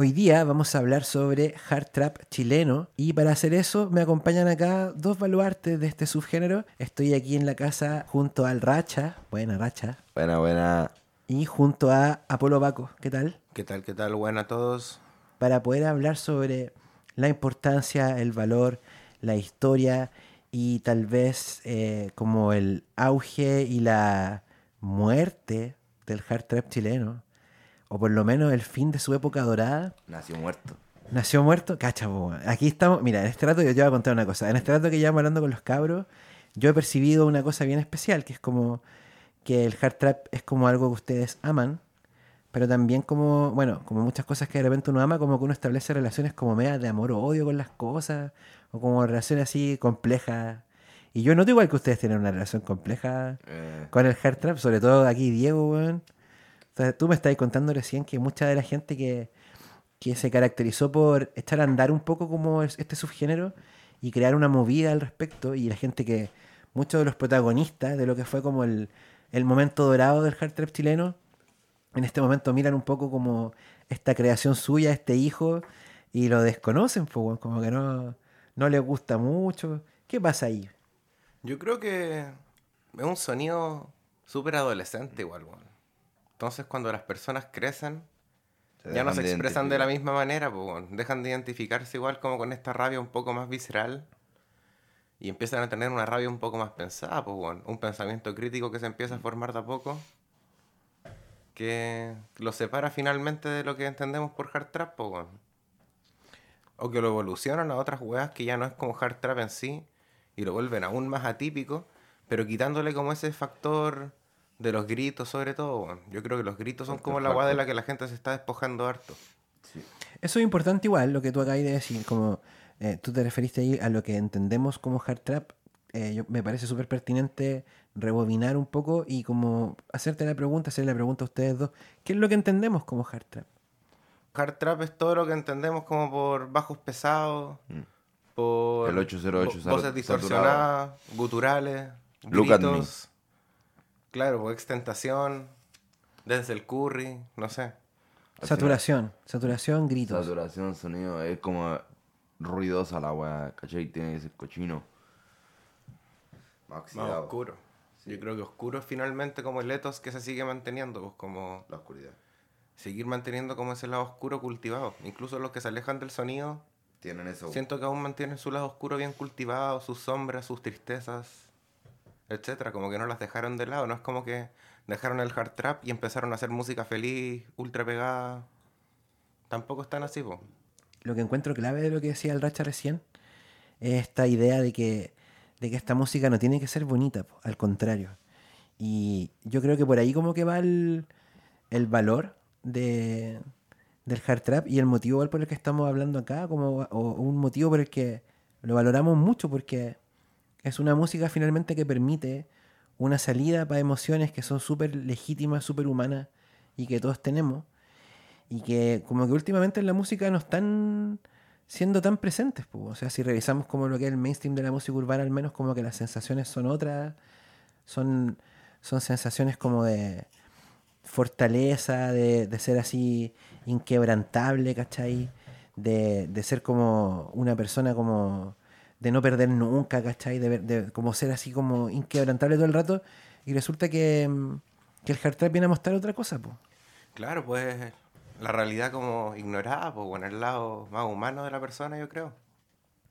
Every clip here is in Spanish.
Hoy día vamos a hablar sobre hard trap chileno y para hacer eso me acompañan acá dos baluartes de este subgénero. Estoy aquí en la casa junto al Racha, buena Racha, Buena, buena. y junto a Apolo Baco, ¿qué tal? ¿Qué tal, qué tal? Buena a todos. Para poder hablar sobre la importancia, el valor, la historia y tal vez eh, como el auge y la muerte del hard trap chileno, o por lo menos el fin de su época dorada. Nació muerto. Nació muerto, cacha, po. Aquí estamos, mira, en este rato yo te voy a contar una cosa. En este rato que llevamos hablando con los cabros, yo he percibido una cosa bien especial, que es como que el hard trap es como algo que ustedes aman, pero también como, bueno, como muchas cosas que de repente uno ama, como que uno establece relaciones como medias de amor o odio con las cosas, o como relaciones así complejas. Y yo noto igual que ustedes tienen una relación compleja Eh, con el hard trap, sobre todo aquí Diego, weón. O sea, tú me estabas contando recién que mucha de la gente que, que se caracterizó por echar a andar un poco como es- este subgénero y crear una movida al respecto, y la gente que, muchos de los protagonistas de lo que fue como el, el momento dorado del hard trap chileno, en este momento miran un poco como esta creación suya, este hijo, y lo desconocen, como que no, no les gusta mucho. ¿Qué pasa ahí? yo creo que es un sonido súper adolescente igual, weón. Entonces cuando las personas crecen, Se ya no se de expresan de la misma manera, pues, dejan de identificarse igual como con esta rabia un poco más visceral y empiezan a tener una rabia un poco más pensada, pues, un pensamiento crítico que se empieza a formar de a poco que lo separa finalmente de lo que entendemos por hard trap, pues, o que lo evolucionan a otras weas que ya no es como hard trap en sí y lo vuelven aún más atípico, pero quitándole como ese factor de los gritos sobre todo. Yo creo que los gritos son como la wea de la que la gente se está despojando harto. Eso es importante igual, lo que tú acabas de decir, como eh, tú te referiste ahí a lo que entendemos como hard trap, eh, yo- me parece súper pertinente rebobinar un poco y como hacerte la pregunta, hacerle la pregunta a ustedes dos, ¿qué es lo que entendemos como hard trap? Hard trap es todo lo que entendemos como por bajos pesados, por El 808 vo- sat- voces distorsionadas, guturales, Look at me. Claro, pues extentación, desde el curry, no sé. Saturación, saturación, gritos. Saturación, sonido, es como ruidosa la weá, ¿cachai? Tiene que ser cochino. Más oscuro. Yo creo que oscuro es finalmente como el ethos que se sigue manteniendo, pues como La oscuridad. seguir manteniendo como ese lado oscuro cultivado. Incluso los que se alejan del sonido, Tienen eso. siento que aún mantienen su lado oscuro bien cultivado, sus sombras, sus tristezas, etcétera. Como que no las dejaron de lado. No es como que dejaron el hard trap y empezaron a hacer música feliz, ultra pegada. Tampoco están así, pues. Lo que encuentro clave de lo que decía el Racha recién es esta idea de que, de que esta música no tiene que ser bonita, po, al contrario. Y yo creo que por ahí como que va el, el valor de, del hard trap y el motivo por el que estamos hablando acá, como, o un motivo por el que lo valoramos mucho, porque es una música finalmente que permite una salida para emociones que son súper legítimas, súper humanas y que todos tenemos y que como que últimamente en la música no están siendo tan presentes. po. O sea, si revisamos como lo que es el mainstream de la música urbana, al menos como que las sensaciones son otras, son, son sensaciones como de fortaleza, de, de ser así inquebrantable, ¿cachai? De, de ser como una persona como de no perder nunca, ¿cachai? De, de como ser así como inquebrantable todo el rato. Y resulta que, mm, que el hard viene a mostrar otra cosa, pues. Claro, pues la realidad como ignorada, pues bueno, el lado más humano de la persona, yo creo.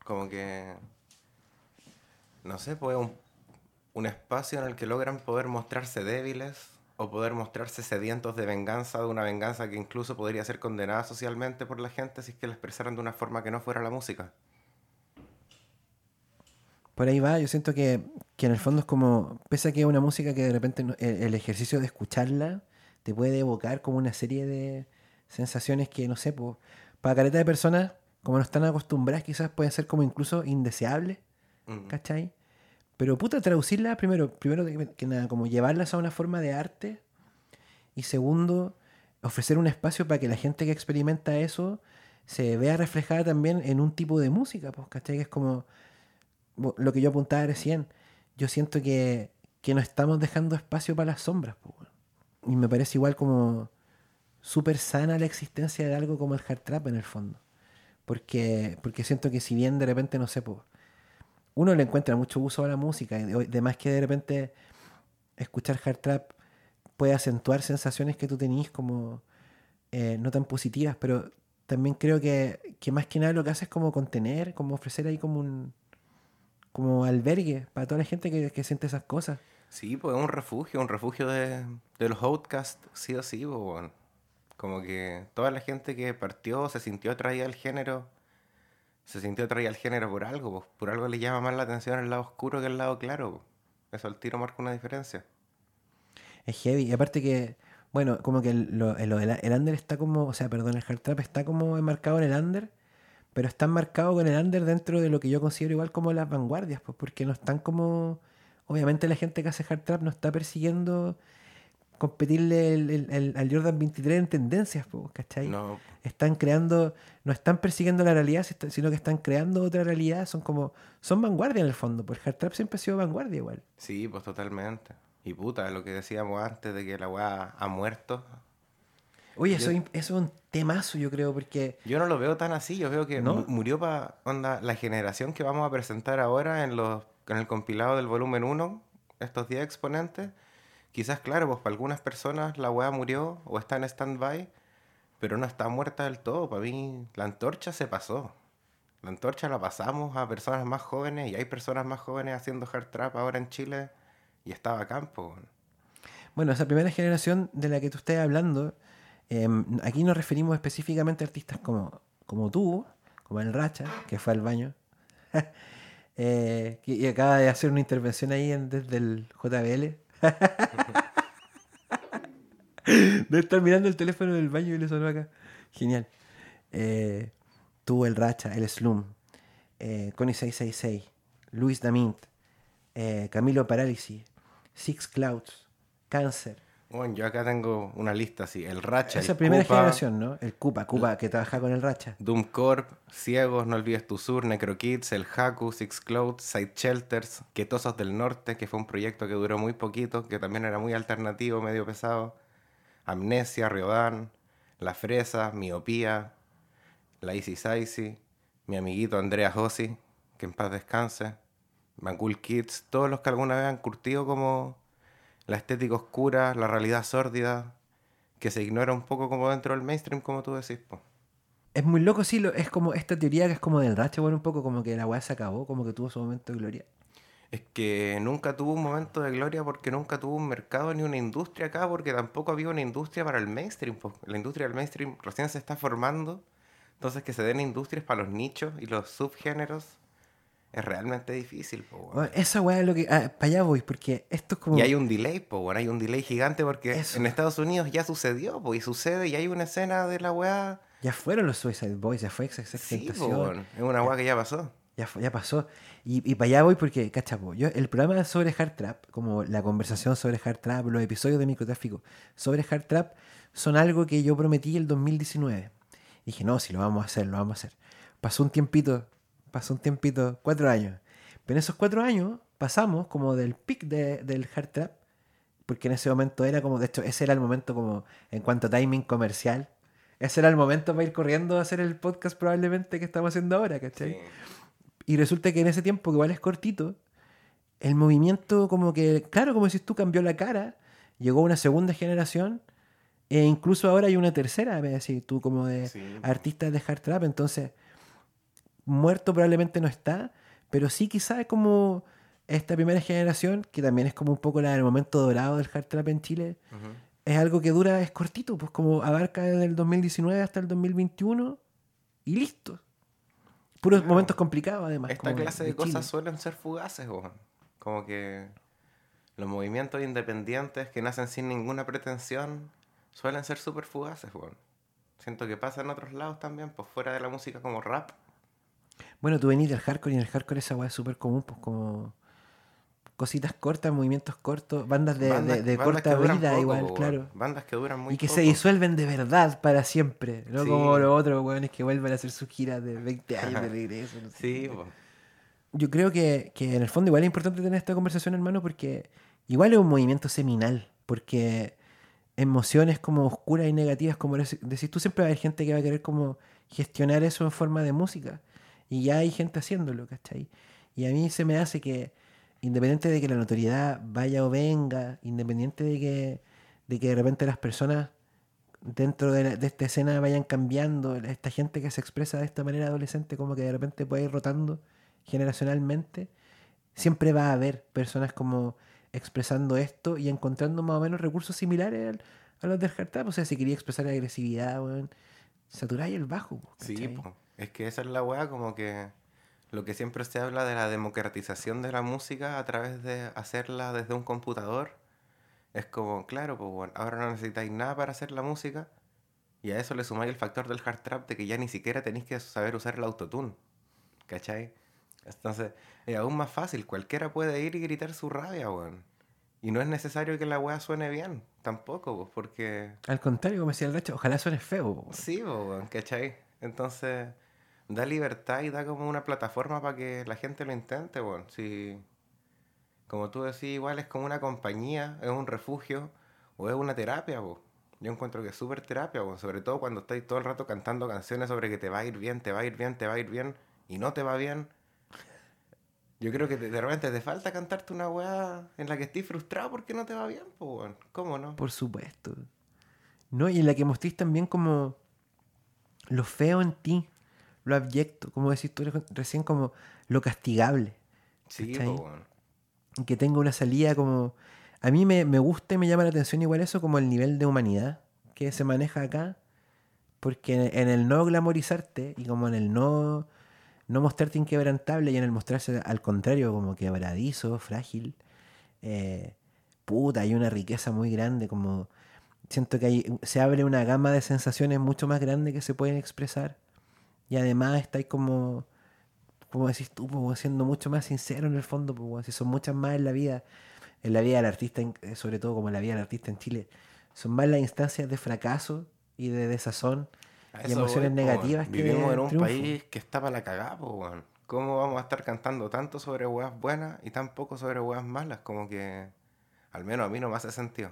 Como que, no sé, pues un, un espacio en el que logran poder mostrarse débiles o poder mostrarse sedientos de venganza, de una venganza que incluso podría ser condenada socialmente por la gente si es que la expresaran de una forma que no fuera la música. Por ahí va, yo siento que, que en el fondo es como, pese a que es una música que de repente el, el ejercicio de escucharla te puede evocar como una serie de sensaciones que, no sé, pues, para careta de personas, como no están acostumbradas, quizás pueden ser como incluso indeseables, Mm. ¿cachai? Pero puta, traducirla primero, primero que, nada, como llevarlas a una forma de arte y segundo, ofrecer un espacio para que la gente que experimenta eso se vea reflejada también en un tipo de música, pues, ¿cachai? Que es como lo que yo apuntaba recién. Yo siento que, que no estamos dejando espacio para las sombras. Y me parece igual como súper sana la existencia de algo como el hard trap en el fondo. Porque, porque siento que si bien de repente, no sé, pues, uno le encuentra mucho uso a la música, y de- de más que de repente escuchar hard trap puede acentuar sensaciones que tú tenís como eh, no tan positivas, pero también creo que, que más que nada lo que hace es como contener, como ofrecer ahí como un como albergue para toda la gente que, que siente esas cosas. Sí, pues es un refugio, un refugio de, de los outcasts, sí o sí, pues, weón. Como que toda la gente que partió se sintió atraída al género, se sintió atraída al género por algo, pues, por algo le llama más la atención el lado oscuro que el lado claro. pues. Eso al tiro marca una diferencia. Es heavy. Y aparte que, bueno, como que el, lo, el, el- el under está como, o sea, perdón, el hard trap está como enmarcado en el under, pero está enmarcado con el under dentro de lo que yo considero igual como las vanguardias, pues porque no están como, obviamente la gente que hace hard trap no está persiguiendo competirle el- el- el- al Jordan 23 en tendencias, pues, ¿cachai? No, Están creando, no están persiguiendo la realidad, sino que están creando otra realidad, son como, son vanguardia en el fondo, pues el hard trap siempre ha sido vanguardia igual. sí, pues totalmente. Y puta, lo que decíamos antes de que la weá ha muerto. Oye, eso, Yo- eso es un temazo, yo creo, porque... Yo no lo veo tan así, yo veo que murió para onda la generación que vamos a presentar ahora en los en el compilado del volumen 1, estos 10 exponentes. Quizás, claro, pues para algunas personas la weá murió o está en stand-by, pero no está muerta del todo. Para mí, la antorcha se pasó. La antorcha la pasamos a personas más jóvenes y hay personas más jóvenes haciendo hard trap ahora en Chile y estaba a campo. Bueno, esa primera generación de la que tú estás hablando, em, aquí nos referimos específicamente a artistas como, como tú, como el Racha, que fue al baño, eh, y acaba de hacer una intervención ahí desde el JBL. de estar mirando el teléfono del baño y le sonó acá. Genial. Eh, tú, el Racha, el Slum, eh, Connie 666, Luis Damint, eh, Camilo Parálisis, Six Clouds, Cáncer. Bueno, yo acá tengo una lista así. El Racha, Esa el primera generación, ¿no? El Cupa, Cupa, que trabaja con el Racha. Doom Corp, Ciegos, No Olvides Tu Sur, Necro Kids, El Haku, Six Clouds, Side Shelters, Quetosos del Norte, que fue un proyecto que duró muy poquito, que también era muy alternativo, medio pesado. Amnesia, Riodán, La Fresa, Miopía, La Easy Saisi, mi amiguito Andrea Josi, que en paz descanse, Macul Kids, todos los que alguna vez han curtido como la estética oscura, la realidad sórdida, que se ignora un poco como dentro del mainstream, como tú decís, po. Es muy loco, sí, lo- es como esta teoría que es como del Racha, bueno, un poco como que la weá se acabó, como que tuvo su momento de gloria. Es que nunca tuvo un momento de gloria porque nunca tuvo un mercado ni una industria acá, porque tampoco había una industria para el mainstream. po. La industria del mainstream recién se está formando, entonces que se den industrias para los nichos y los subgéneros es realmente difícil. po, weón. Bueno, esa weá es lo que. Ah, para allá voy, porque esto es como. Y hay un delay, po, weón, hay un delay gigante porque Eso. en Estados Unidos ya sucedió, po, y sucede y hay una escena de la weá. Ya fueron los Suicide Boys, ya fue Sí, po, weón, es una weá que ya pasó. Ya, ya pasó. Y, y para allá voy porque, cachapo, yo, el programa sobre hard trap, como la conversación sobre hard trap, los episodios de microtráfico sobre hard trap, son algo que yo prometí el 2019. dije, no, si lo vamos a hacer, lo vamos a hacer. Pasó un tiempito, pasó un tiempito, cuatro años. Pero en esos cuatro años pasamos como del pic de- del hard trap, porque en ese momento era como, de hecho, ese era el momento como, en cuanto a timing comercial, ese era el momento para ir corriendo a hacer el podcast probablemente que estamos haciendo ahora, ¿cachai? Sí. Y resulta que en ese tiempo, que igual es cortito, el movimiento como que, claro, como si tú cambió la cara, llegó una segunda generación, e incluso ahora hay una tercera, me decís tú, como de Sí. artistas de hard trap, entonces, muerto probablemente no está, pero sí quizás es como esta primera generación, que también es como un poco la del momento dorado del hard trap en Chile, es algo que dura, es cortito, pues como abarca desde el 2019 hasta el 2021 y listo. Puros Claro. momentos complicados además. Esta clase de, cosas suelen ser fugaces. Como que los movimientos independientes que nacen sin ninguna pretensión suelen ser súper fugaces, weón. Siento que pasa en otros lados también, pues fuera de la música como rap. Bueno, tú venís del hardcore y en el hardcore esa weá es súper común, pues como cositas cortas, movimientos cortos, bandas de, Bandas- de- de bandas corta vida poco, igual, claro. Bandas que duran muy y que poco. se disuelven de verdad para siempre, no Sí. como los otros weones que vuelven a hacer sus giras de 20 años de regreso. no sé Sí, po. Yo creo que, que en el fondo igual es importante tener esta conversación, hermano, porque igual es un movimiento seminal, porque emociones como oscuras y negativas, como dec- decís tú, siempre va a haber gente que va a querer como gestionar eso en forma de música. Y ya hay gente haciéndolo, ¿cachai? Y a mí se me hace que, independiente de que la notoriedad vaya o venga, independiente de que de, que de repente las personas dentro de, la- de esta escena vayan cambiando, esta gente que se expresa de esta manera adolescente como que de repente puede ir rotando generacionalmente, siempre va a haber personas como expresando esto y encontrando más o menos recursos similares al- a los del. O sea, si quería expresar agresividad, weón, saturáis el bajo. po, Sí, ¿cachai? po. Es que esa es la weá, como que lo que siempre se habla de la democratización de la música a través de hacerla desde un computador. Es como, claro, pues bueno, ahora no necesitáis nada para hacer la música. Y a eso le sumáis el factor del hard trap de que ya ni siquiera tenéis que saber usar el autotune. ¿Cachai? Entonces, es aún más fácil. Cualquiera puede ir y gritar su rabia, weón. Y no es necesario que la weá suene bien, tampoco, pues, porque Al contrario, como decía el Racho, ojalá suene feo. po, weón. Sí, po, weón, ¿cachai? Entonces, da libertad y da como una plataforma para que la gente lo intente, weón. Si, como tú decís, igual es como una compañía, es un refugio o es una terapia, po. Yo encuentro que es súper terapia. Sobre todo cuando estáis todo el rato cantando canciones sobre que te va a ir bien, te va a ir bien, te va a ir bien y no te va bien. Yo creo que de, repente te falta cantarte una weá en la que estés frustrado porque no te va bien, weón. ¿Cómo no? Por supuesto. No, y en la que mostréis también como lo feo en ti, lo abyecto, como decís tú re- recién, como lo castigable. Sí, y que tenga una salida como... A mí me, me gusta y me llama la atención igual eso como el nivel de humanidad que se maneja acá, porque en, en el no glamorizarte y como en el no, no mostrarte inquebrantable y en el mostrarse al contrario como quebradizo, frágil, eh, puta, hay una riqueza muy grande, como siento que hay, se abre una gama de sensaciones mucho más grande que se pueden expresar y además estáis como como decís tú, pues, siendo mucho más sincero en el fondo, pues, si son muchas más en la vida, en la vida del artista, en- eh, sobre todo como en la vida del artista en Chile, son más las instancias de fracaso y de desazón y emociones voy, negativas que Vivimos en un triunfo. país que está para la cagada, weón. ¿Cómo vamos a estar cantando tanto sobre weas buenas y tan poco sobre weas malas? Como que, al menos a mí no me hace sentido.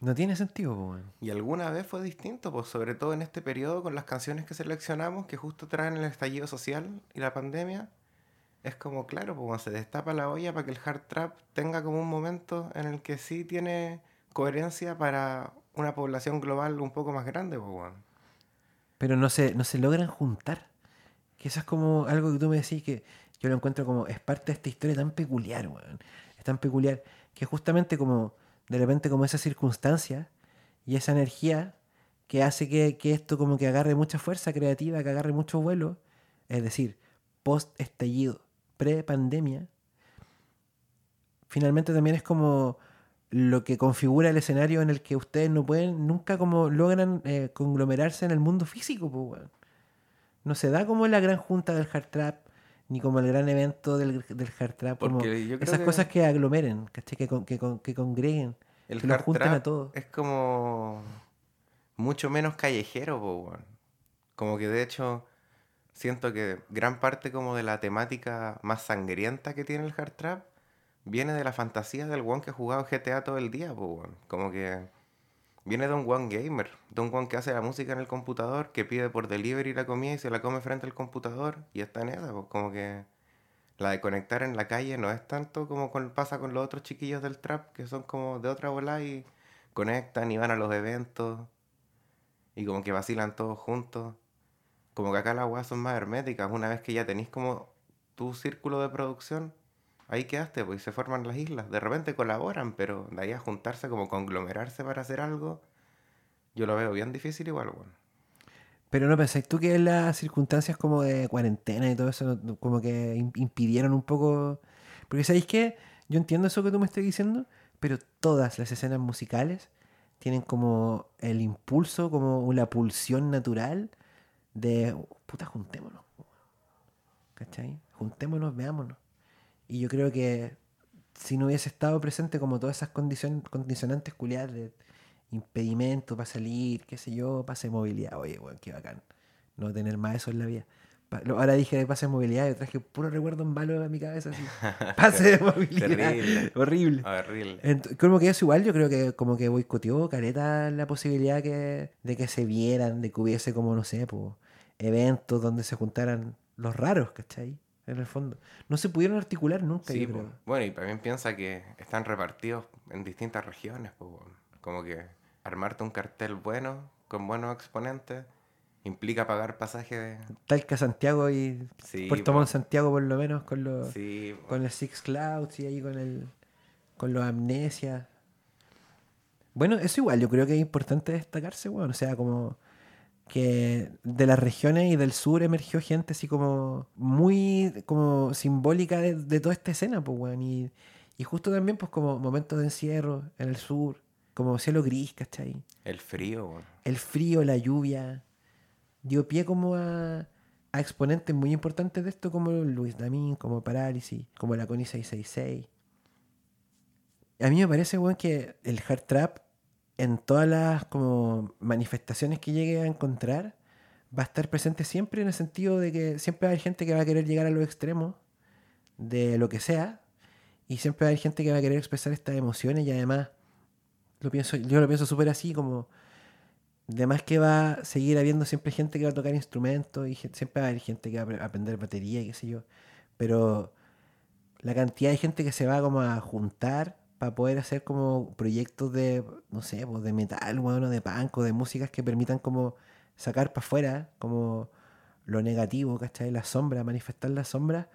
No tiene sentido, pues. Y alguna vez fue distinto, pues sobre todo en este periodo con las canciones que seleccionamos, que justo traen el estallido social y la pandemia. Es como, claro, pues se destapa la olla para que el hard trap tenga como un momento en el que sí tiene coherencia para una población global un poco más grande, pues. Pero no se, no se logran juntar. Que eso es como algo que tú me decís que yo lo encuentro como es parte de esta historia tan peculiar, weón. Es tan peculiar que justamente como de repente como esa circunstancia y esa energía que hace que, que esto como que agarre mucha fuerza creativa, que agarre mucho vuelo, es decir, post estallido, pre pandemia, finalmente también es como lo que configura el escenario en el que ustedes no pueden, nunca como logran eh, conglomerarse en el mundo físico, pues. No se da como la gran junta del hard trap, ni como el gran evento del, del hard trap, como esas que- cosas que aglomeren, ¿cachai? Que, con- que, con- que congreguen, El que hard junten trap a todos. es como mucho menos callejero, po. Como que de hecho siento que gran parte como de la temática más sangrienta que tiene el hard trap viene de la fantasía del one que ha jugado GTA todo el día, po. Como que viene un one gamer, un one que hace la música en el computador, que pide por delivery la comida y se la come frente al computador y está en esa, po. como que la de conectar en la calle no es tanto como pasa con los otros chiquillos del trap, que son como de otra bola y conectan y van a los eventos y como que vacilan todos juntos. Como que acá las weas son más herméticas. Una vez que ya tenéis como tu círculo de producción, ahí quedaste, pues se forman las islas. De repente colaboran, pero de ahí a juntarse, como conglomerarse para hacer algo, yo lo veo bien difícil igual, weón. Pero no pensáis tú que las circunstancias como de cuarentena y todo eso, como que im- impidieron un poco. Porque sabéis que yo entiendo eso que tú me estás diciendo, pero todas las escenas musicales tienen como el impulso, como una pulsión natural de puta, juntémonos. ¿Cachai? Juntémonos, veámonos. Y yo creo que si no hubiese estado presente como todas esas condicion- condicionantes culiadas de impedimento para salir, qué sé yo, pase movilidad, oye, weón, qué bacán. No tener más eso en la vida. Ahora dije de pase de movilidad y traje puro recuerdo en balo a mi cabeza. Así. Pase de movilidad. Terrible. Horrible. Horrible. Ent- como que eso igual, yo creo que como que boicoteó careta la posibilidad que, de que se vieran, de que hubiese como, no sé, po, eventos donde se juntaran los raros, ¿cachai? En el fondo. No se pudieron articular nunca, Sí, bueno, y también piensa que están repartidos en distintas regiones. Como que armarte un cartel bueno, con buenos exponentes, implica pagar pasaje de... Talca, Santiago y Sí, Puerto. Montt, Santiago por lo menos, con los... Sí, con el Six Clouds y ahí con el con los Amnesia. Bueno, eso igual, yo creo que es importante destacarse, bueno, o sea, como que de las regiones y del sur emergió gente así como muy como simbólica de, de toda esta escena, pues, weón, y, y justo también pues como momentos de encierro en el sur, como cielo gris, ¿cachai? el frío, weón. el frío, la lluvia, dio pie como a, a exponentes muy importantes de esto, como Luis Damín, como Parálisis, como la Connie 666. A mí me parece, weón, que el hard trap, en todas las como manifestaciones que llegue a encontrar, va a estar presente siempre en el sentido de que siempre va a haber gente que va a querer llegar a los extremos de lo que sea, y siempre va a haber gente que va a querer expresar estas emociones, y además, lo pienso, yo lo pienso súper así, como Además que va a seguir habiendo siempre gente que va a tocar instrumentos y siempre va a haber gente que va a aprender batería y qué sé yo. Pero la cantidad de gente que se va como a juntar para poder hacer como proyectos de, no sé, pues de metal, bueno, de punk o de músicas que permitan como sacar para afuera como lo negativo, ¿cachai? La sombra, manifestar la sombra,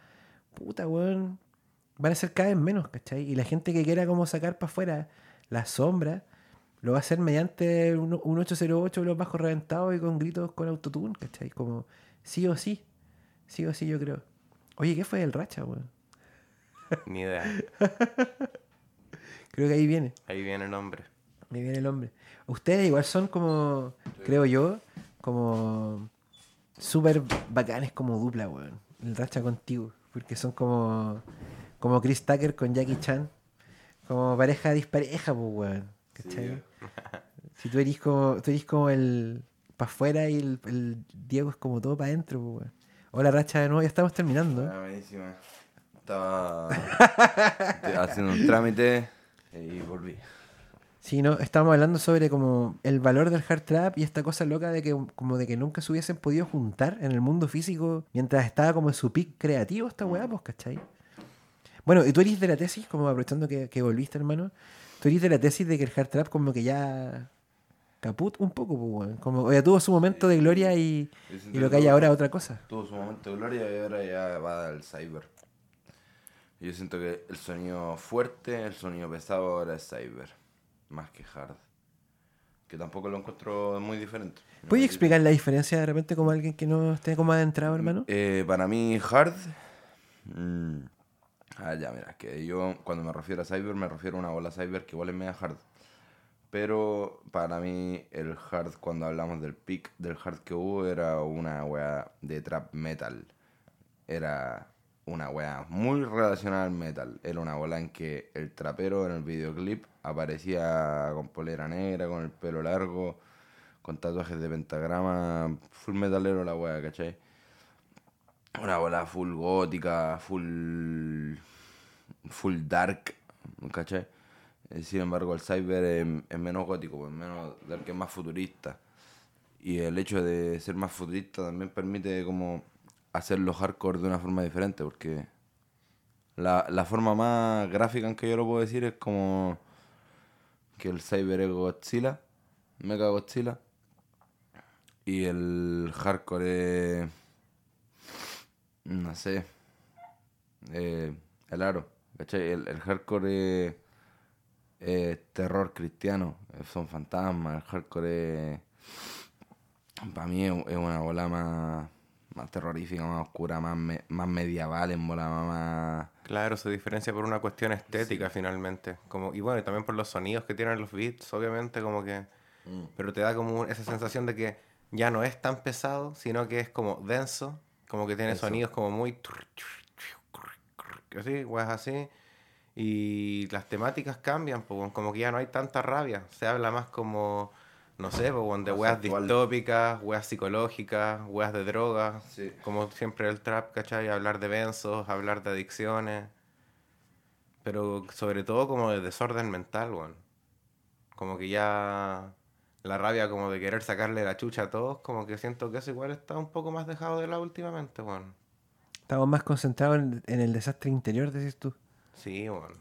puta, weón, van a ser cada vez menos, ¿cachai? Y la gente que quiera como sacar para afuera la sombra, lo va a hacer mediante un, un 808 los bajos reventados y con gritos con autotune, ¿cachai? Como sí o sí, sí o sí yo creo. Oye, ¿qué fue el racha, weón? Ni idea. Creo que ahí viene, Ahí viene el nombre. ahí viene el hombre. Ustedes igual son como, creo yo, como súper bacanes como dupla, weón. El racha contigo, porque son como, como Chris Tucker con Jackie Chan, como pareja dispareja, pues, weón. ¿Cachai? Si tú eres como, tú eres como el para afuera y el, el Diego es como todo para adentro, pues, weón. Hola, Racha, de nuevo, ya estamos terminando. Ah, buenísima. Estaba haciendo un trámite y volví. Sí, no, estábamos hablando sobre como el valor del hard trap y esta cosa loca de que como de que nunca se hubiesen podido juntar en el mundo físico mientras estaba como en su pic creativo esta weá, pues, ¿cachai? Bueno, y tú eres de la tesis, como aprovechando que, que volviste, hermano, tú eres de la tesis de que el hard trap como que ya caput un poco, pues, weón. Como ya tuvo su momento de gloria y, y lo que hay ahora es otra cosa. Tuvo su momento de gloria y ahora ya va al cyber. Yo siento que el sonido fuerte, el sonido pesado ahora es cyber, más que hard. Que tampoco lo encuentro muy diferente. No ¿Puedes explicar la diferencia de repente como alguien que no esté como adentrado, hermano? Eh, para mí, hard. mm, ah, ya, mira, que yo cuando me refiero a cyber, me refiero a una bola cyber que igual es media hard. Pero para mí, el hard, cuando hablamos del peak del hard que hubo, era una wea de trap metal. Era una wea muy relacionada al metal. Era una bola en que el trapero en el videoclip aparecía con polera negra, con el pelo largo, con tatuajes de pentagrama, full metalero la wea, ¿cachai? Una bola full gótica, full. full dark, ¿cachai? Eh, Sin embargo, el cyber es, es menos gótico, pues menos dark, es más futurista. Y el hecho de ser más futurista también permite como hacerlo hardcore de una forma diferente, porque la, la forma más gráfica en que yo lo puedo decir es como que el cyber es Godzilla, Mega Godzilla, y el hardcore es no sé. Eh, el aro. El, el hardcore es, terror cristiano. Son fantasmas. El hardcore es. Para mí es, es una bola más, más terrorífica, más oscura, más, me- más medieval, en bola más. Claro, se diferencia por una cuestión estética finalmente. Como, y bueno, y también por los sonidos que tienen los beats, obviamente, como que. Pero te da como esa sensación de que ya no es tan pesado, sino que es como denso, como que tiene Eso. sonidos como muy. Así, weas así. Y las temáticas cambian, como que ya no hay tanta rabia. Se habla más como no sé, pues, de weas actual. distópicas, weas psicológicas, weas de drogas. Sí. Como siempre el trap, ¿cachai? Hablar de benzos, hablar de adicciones. Pero sobre todo como de desorden mental, weón. Como que ya la rabia como de querer sacarle la chucha a todos, como que siento que eso igual está un poco más dejado de lado últimamente, weón. Estamos más concentrados en, en el desastre interior, decís tú. Sí. Bueno,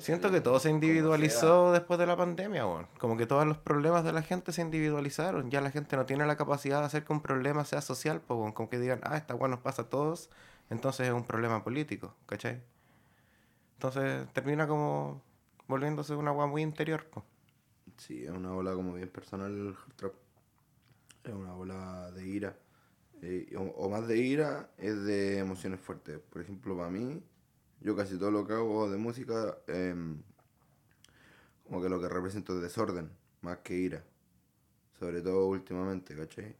Siento que todo se individualizó después de la pandemia, weón. Como que todos los problemas de la gente se individualizaron. Ya la gente no tiene la capacidad de hacer que un problema sea social, pues. Como que digan, ah, esta weón nos pasa a todos, entonces es un problema político, ¿cachai? Entonces termina como volviéndose una weá muy interior, pues. Sí, es una ola como bien personal el trap. Es una ola de ira. Eh, o, o más de ira, es de emociones fuertes. Por ejemplo, para mí, yo casi todo lo que hago de música, em, como que lo que represento es desorden, más que ira. Sobre todo últimamente, ¿cachai?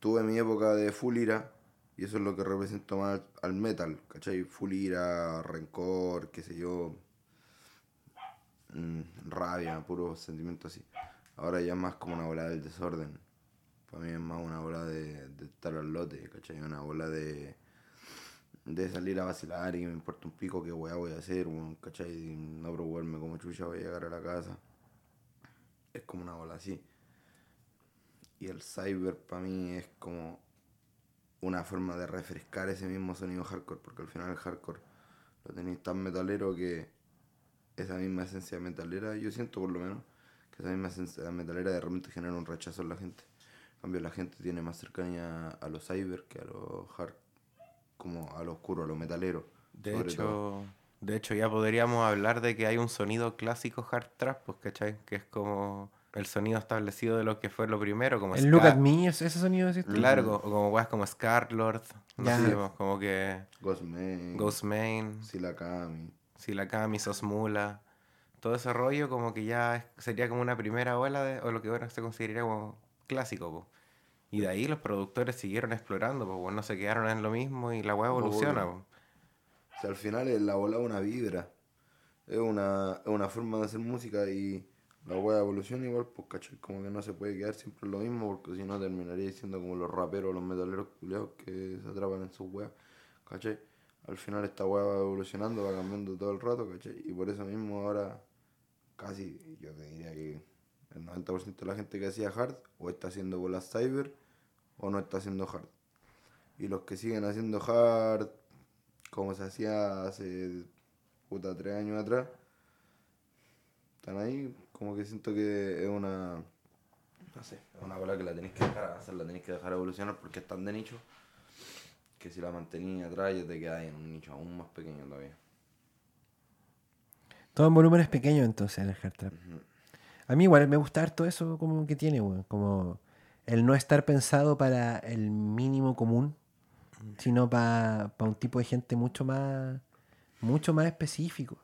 Tuve mi época de full ira, y eso es lo que represento más al, al metal, ¿cachai? Full ira, rencor, qué sé yo, mm, rabia, puro sentimiento así. Ahora ya es más como una bola del desorden. Para mí es más una bola de, de estar al lote, ¿cachai? Una bola de, de salir a vacilar y me importa un pico qué weá voy a hacer, weón, ¿cachai? No preocuparme como chucha voy a llegar a la casa. Es como una bola así. Y el cyber para mí es como una forma de refrescar ese mismo sonido hardcore, porque al final el hardcore lo tenéis tan metalero que esa misma esencia metalera, yo siento por lo menos, que esa misma esencia metalera de repente genera un rechazo en la gente. En cambio la gente tiene más cercanía a los cyber que a los hard, como a lo oscuro, a lo metalero. De hecho, todo. de hecho, ya podríamos hablar de que hay un sonido clásico hard trap, pues, ¿cachai? Que es como el sonido establecido de lo que fue lo primero, como El Look at Me, ese ese sonido. Claro, co- o como weas como Scarlord, no Ya. sé, pues, como que Ghostman, Ghostmane, Silakami. Silakami, Sosmula, todo ese rollo como que ya es- sería como una primera ola de, o lo que ahora se consideraría como clásico, po. Y de ahí los productores siguieron explorando, pues no se quedaron en lo mismo y la wea Obvio. evoluciona, po. O sea, al final es la bola una vibra. Es una, es una forma de hacer música y la wea evoluciona igual, pues cachai, como que no se puede quedar siempre en lo mismo, porque si no terminaría siendo como los raperos, los metaleros culiados que se atrapan en sus weas, cachai. Al final esta wea va evolucionando, va cambiando todo el rato, cachai. Y por eso mismo ahora casi, yo te diría que el 90% de la gente que hacía hard o está haciendo bolas cyber o no está haciendo hard. Y los que siguen haciendo hard como se hacía hace puta tres años atrás, están ahí, como que siento que es una no sé, es una bola que la tenéis que dejar hacer, la tenéis que dejar evolucionar porque es tan de nicho que si la mantenías atrás ya te quedas en un nicho aún más pequeño todavía. Todo en volúmenes pequeños entonces en el hard trap. A mí igual me gusta harto eso como que tiene, weón. Como el no estar pensado para el mínimo común, sino para un tipo de gente mucho más, mucho más específico.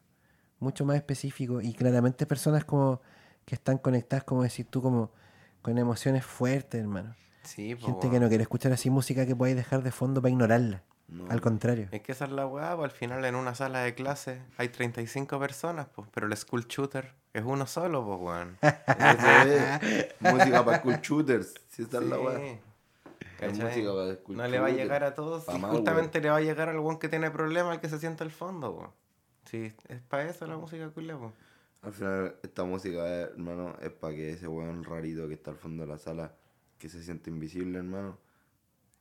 Mucho más específico. Y claramente personas como que están conectadas, como decir tú, como con emociones fuertes, hermano. Sí, po, Gente que no quiere escuchar así música que podáis dejar de fondo para ignorarla. No. Al contrario. Es que esa es la weá, pues al final en una sala de clase hay 35 personas, pues, pero el school shooter es uno solo, pues, weón. Música para school shooters, si esta es la weá. Música para school No le va a llegar a todos y justamente le va a llegar al weón que tiene problemas, al que se siente al fondo, weón. Sí, es para eso la música culia, pues. Al final, esta música, hermano, es para que ese weón rarito que está al fondo de la sala, que se siente invisible, hermano,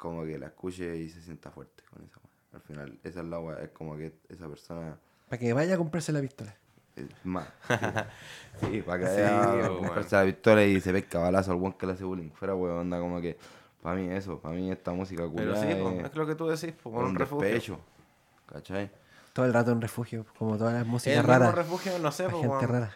como que la escuche y se sienta fuerte con esa weá. Al final, esa es la weá, es como que esa persona Para que vaya a comprarse la pistola. es más. Sí, sí, para que Sí, vaya a comprarse la pistola y se pesca balazo al weón que le hace bullying. Fuera weón, onda como que, para mí eso, para mí esta música Pero culiada sí, es es lo que tú decís, por un un refugio. despecho, ¿cachai? Todo el rato en refugio, como todas las Es músicas el mismo raras. refugio, no sé, pues, gente rara.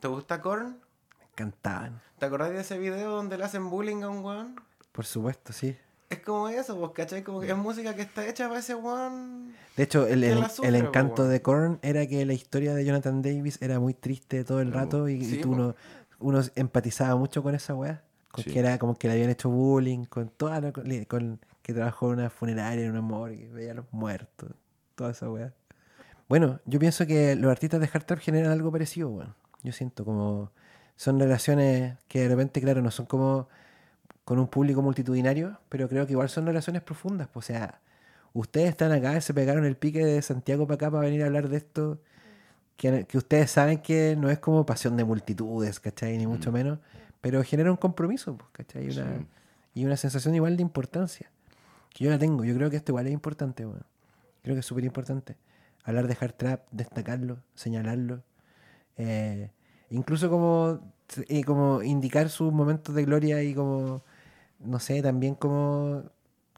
¿Te gusta Korn? Me encantaban. ¿Te acordás de ese video donde le hacen bullying a un weón? Por supuesto, sí. Es como eso, pues, ¿cachai? Como que es música que está hecha para ese weón. De hecho, el, el- el encanto weón. de Korn era que la historia de Jonathan Davis era muy triste todo el rato y, y tú uno, uno empatizaba mucho con esa weá. Con Sí. que era como que le habían hecho bullying, con toda la- con, con que trabajó en una funeraria, en una morgue, veía a los muertos, toda esa weá. Bueno, yo pienso que los artistas de hard trap generan algo parecido, weón. Yo siento como son relaciones que de repente, claro, no son como con un público multitudinario, pero creo que igual son relaciones profundas. pues, O sea, ustedes están acá, se pegaron el pique de Santiago para acá para venir a hablar de esto, que, que ustedes saben que no es como pasión de multitudes, ¿cachai? Ni mucho menos, pero genera un compromiso, pues, ¿cachai? Y una, Sí. y una sensación igual de importancia, que yo la tengo. Yo creo que esto igual es importante, weón. Creo que es súper importante. Hablar de hard trap, destacarlo, señalarlo. eh, incluso como, y como indicar sus momentos de gloria y como, no sé, también como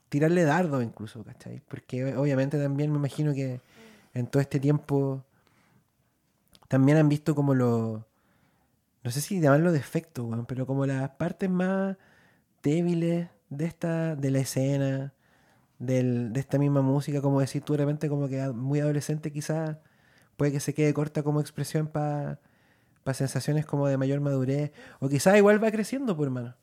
tirarle dardo incluso, ¿cachai? Porque obviamente también me imagino que en todo este tiempo también han visto como los, no sé si llamarlo defectos, weón, pero como las partes más débiles de esta, de la escena, del- de esta misma música, como decir tú de como que muy adolescente quizás puede que se quede corta como expresión para sensaciones como de mayor madurez, o quizás igual va creciendo, por hermano.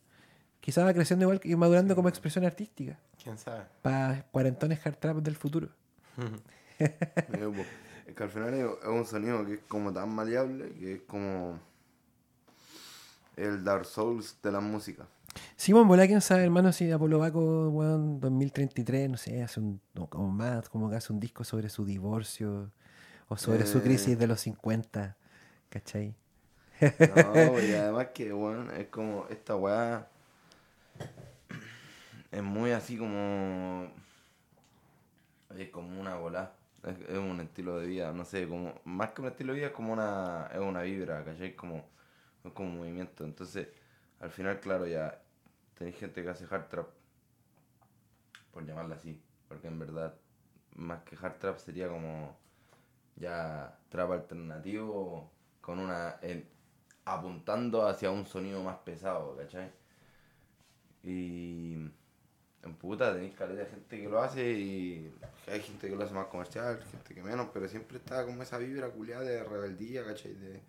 Quizás va creciendo igual y madurando como expresión artística ¿Quién sabe? para cuarentones hard trap del futuro. Po, Es que al final es un sonido que es como tan maleable que es como el Dark Souls de la música. Simón Bolá, quién sabe, hermano, si Apolo Baco, weón, 2033, no sé, hace un, como más, como que hace un disco sobre su divorcio o sobre su Eh. crisis de los 50, ¿cachai? No, y además que, bueno, es como esta weá. Es muy así como. Es como una bola. Es, un estilo de vida, no sé, como. Más que un estilo de vida, es como una. Es una vibra, ¿cachai? Como. Es como un movimiento. Entonces, al final, claro, ya. Tenéis gente que hace hard trap. Por llamarla así. Porque en verdad, más que hard trap sería como. Ya trap alternativo con una. en- apuntando hacia un sonido más pesado, ¿cachai? Y. En puta tenéis caleta de gente que lo hace y hay gente que lo hace más comercial, gente que menos, pero siempre está como esa vibra culiada de rebeldía, ¿cachai? De,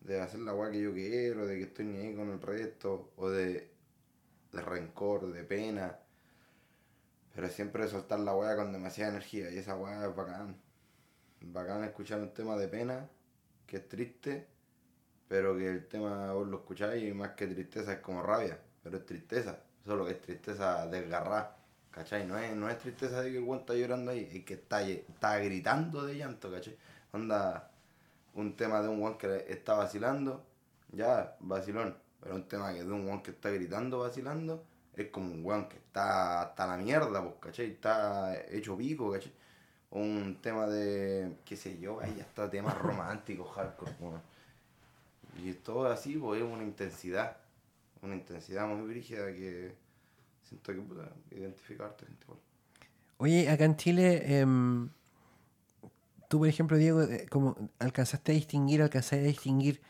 de hacer la weá que yo quiero, de que estoy ni ahí con el resto, o de, de rencor, de pena. Pero siempre soltar la weá con demasiada energía y esa weá es bacán. Bacán escuchar un tema de pena, que es triste, pero que el tema vos lo escucháis y más que tristeza es como rabia, pero es tristeza, solo que es tristeza desgarrada, ¿cachai? No es, no es tristeza de que el weón está llorando ahí, es que está, está gritando de llanto, ¿cachai? Onda, un tema de un weón que está vacilando, ya, vacilón, pero un tema que de un weón que está gritando, vacilando, es como un weón que está hasta la mierda, pues, ¿cachai? Está hecho pico, ¿cachai? Un tema de, qué sé yo, ahí ya está temas románticos, hardcore, weón. Y todo así, pues es una intensidad. Una intensidad muy brígida que siento que puta, identifica a harta gente igual. Oye, acá en Chile, em, tú, por ejemplo, Diego, eh, como alcanzaste a distinguir, alcanzaste a distinguir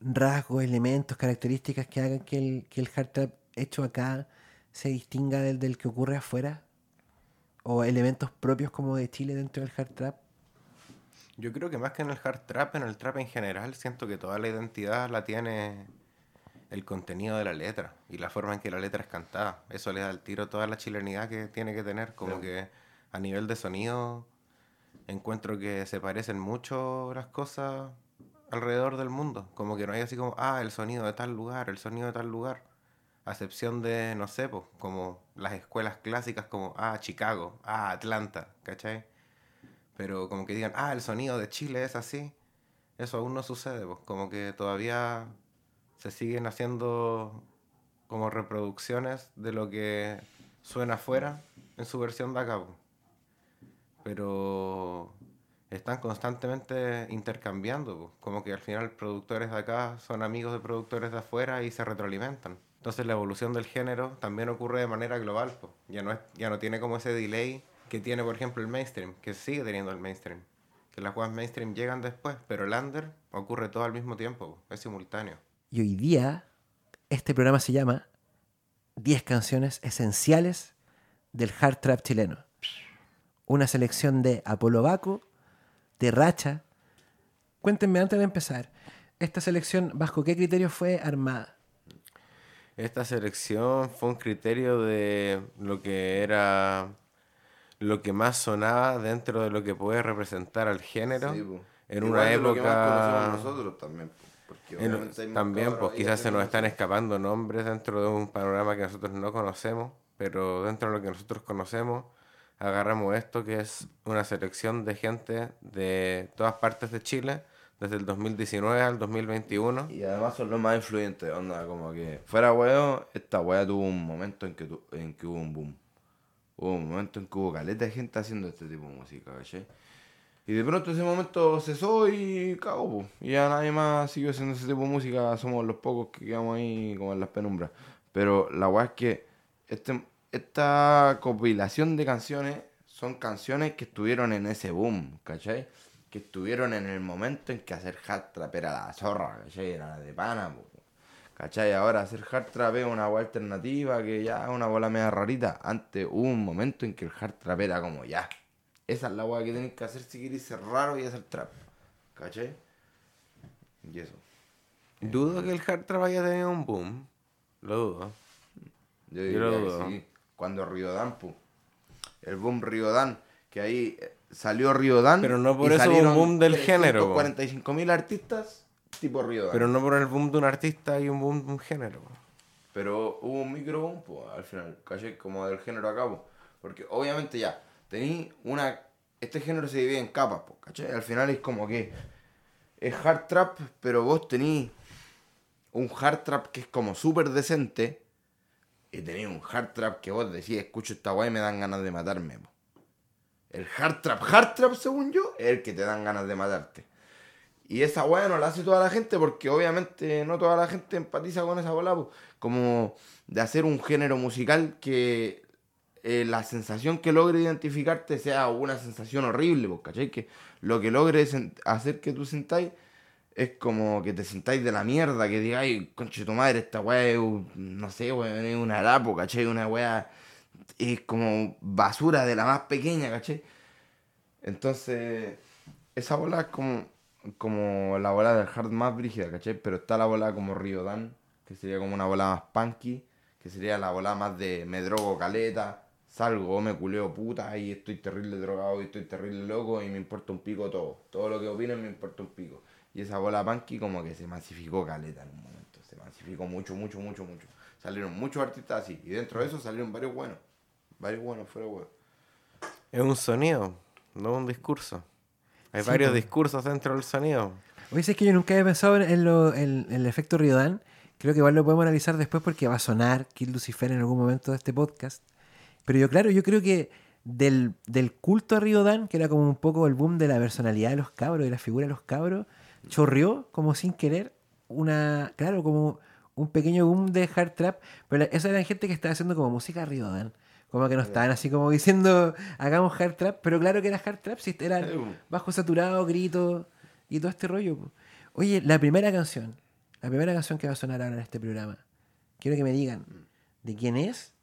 rasgos, elementos, características que hagan que el, que el hard trap hecho acá se distinga del, del que ocurre afuera? ¿O elementos propios como de Chile dentro del hard trap? Yo creo que más que en el hard trap, en el trap en general, siento que toda la identidad la tiene el contenido de la letra y la forma en que la letra es cantada. Eso le da al tiro toda la chilenidad que tiene que tener. Como que a nivel de sonido encuentro que se parecen mucho las cosas alrededor del mundo. Como que no hay así como, ah, el sonido de tal lugar, el sonido de tal lugar. A excepción de, no sé, pues, como las escuelas clásicas como, ah, Chicago, ah, Atlanta, ¿cachai? Pero como que digan, ah, el sonido de Chile es así. Eso aún no sucede, pues. Como que todavía se siguen haciendo como reproducciones de lo que suena afuera en su versión de acá. Pero están constantemente intercambiando. Como que al final productores de acá son amigos de productores de afuera y se retroalimentan. Entonces la evolución del género también ocurre de manera global. Ya no, ya no tiene como ese delay que tiene, por ejemplo, el mainstream, que sigue teniendo el mainstream. Que las cosas mainstream llegan después, pero el under ocurre todo al mismo tiempo, es simultáneo. Y hoy día, este programa se llama 10 canciones esenciales del hard trap chileno. Una selección de Apolo Baco, de Racha. Cuéntenme antes de empezar, ¿esta selección bajo qué criterio fue armada? Esta selección fue un criterio de lo que era lo que más sonaba dentro de lo que puede representar al género Sí, en Igual una de lo que más época nosotros también. po. Porque En- también, pues quizás se nos están escapando nombres dentro de un panorama que nosotros no conocemos, pero dentro de lo que nosotros conocemos, agarramos esto que es una selección de gente de todas partes de Chile, desde el 2019 al 2021. Y además son los más influyentes, onda, como que fuera huevo, esta wea tuvo un momento en que, tu- en que hubo un boom. Hubo un momento en que hubo caleta de gente haciendo este tipo de música, ¿cachai? Y de pronto ese momento cesó y cagó. Y ya nadie más siguió haciendo ese tipo de música, somos los pocos que quedamos ahí como en las penumbras. Pero la weá es que este, esta compilación de canciones son canciones que estuvieron en ese boom, ¿cachai? Que estuvieron en el momento en que hacer hard trap era la zorra, ¿cachai? Era la de pana, po. ¿Cachai? Ahora hacer hard trap es una alternativa que ya es una bola media rarita. Antes hubo un momento en que el hard trap era como ya. Esa es la weá que tenéis que hacer si queréis ser raro y hacer trap. ¿Cachai? Y eso. Dudo que el hard trap haya tenido un boom. Lo dudo. Yo Yo lo dudo. sí. Cuando Riodan, pu. El boom Riodan, que ahí eh, salió Riodan. Pero no por y eso un boom del género, po. 45 mil artistas tipo Riodan. Pero no por el boom de un artista y un boom de un género. Pero hubo un micro boom, po, al final, ¿cachai? Como del género a cabo. Porque obviamente ya, tení una. Este género se divide en capas, po, ¿cachai? Al final es como que es hard trap, pero vos tenés un hard trap que es como súper decente. Y tenés un hard trap que vos decís, escucho esta weá y me dan ganas de matarme. po. El hard trap, hard trap, según yo, es el que te dan ganas de matarte. Y esa weá no la hace toda la gente porque obviamente no toda la gente empatiza con esa bola. po. Como de hacer un género musical que eh, la sensación que logre identificarte sea una sensación horrible, ¿cachai? Que lo que logre hacer que tú sintáis es como que te sintáis de la mierda, que digáis, conche tu madre, esta weá es, no sé, weón, es una lapo, ¿cachai? Una weá es como basura de la más pequeña, ¿cachai? Entonces, esa bola es como, como la bola del hard más brígida, ¿cachai? Pero está la bola como Riodan, que sería como una bola más punky, que sería la bola más de me drogo caleta, salgo, me culeo puta y estoy terrible drogado y estoy terrible loco y me importa un pico todo. Todo lo que opinen me importa un pico. Y esa bola punky como que se masificó caleta en un momento. Se masificó mucho, mucho, mucho, mucho. Salieron muchos artistas así. Y dentro de eso salieron varios buenos. Varios buenos, fuera buenos. Es un sonido, no un discurso. Hay Sí, varios discursos dentro del sonido. Oye, es que yo nunca había pensado en, lo- en- en el efecto Riodan. Creo que igual lo podemos analizar después porque va a sonar Kill Lucifer en algún momento de este podcast. Pero yo, claro, yo creo que del, del culto a Riodan, que era como un poco el boom de la personalidad de los cabros, de la figura de los cabros, chorrió como sin querer una, claro, como un pequeño boom de hard trap. Pero esa era gente que estaba haciendo como música Riodan. Como que no estaban así como diciendo, hagamos hard trap, pero claro que era hard trap, si po. bajo saturado, gritos y todo este rollo. Oye, la primera canción, la primera canción que va a sonar ahora en este programa, quiero que me digan de quién es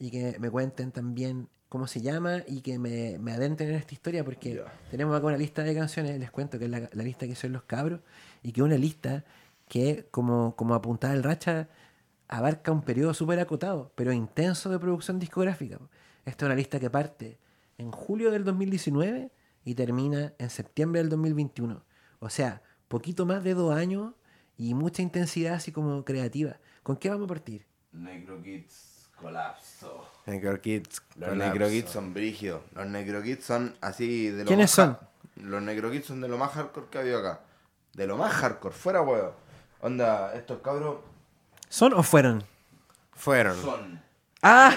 y que me cuenten también cómo se llama y que me, me adentren en esta historia porque tenemos acá una lista de canciones, les cuento que es la, la lista que son los cabros y que es una lista que como, como apuntaba el Racha abarca un periodo súper acotado, pero intenso de producción discográfica. Esta es una lista que parte en julio del 2019 y termina en septiembre del 2021. O sea, poquito más de dos años y mucha intensidad así como creativa. ¿Con qué vamos a partir? Negro Kids colapso. Negro Kids. Los colapso. Negro Kids son brígidos. Los Negro Kids son así de lo ¿Quiénes más son? Los Negro Kids son de lo más hardcore que ha habido acá. De lo más hardcore, fuera huevo. Onda, estos cabros ¿Son o fueron? Fueron. ¡Ah!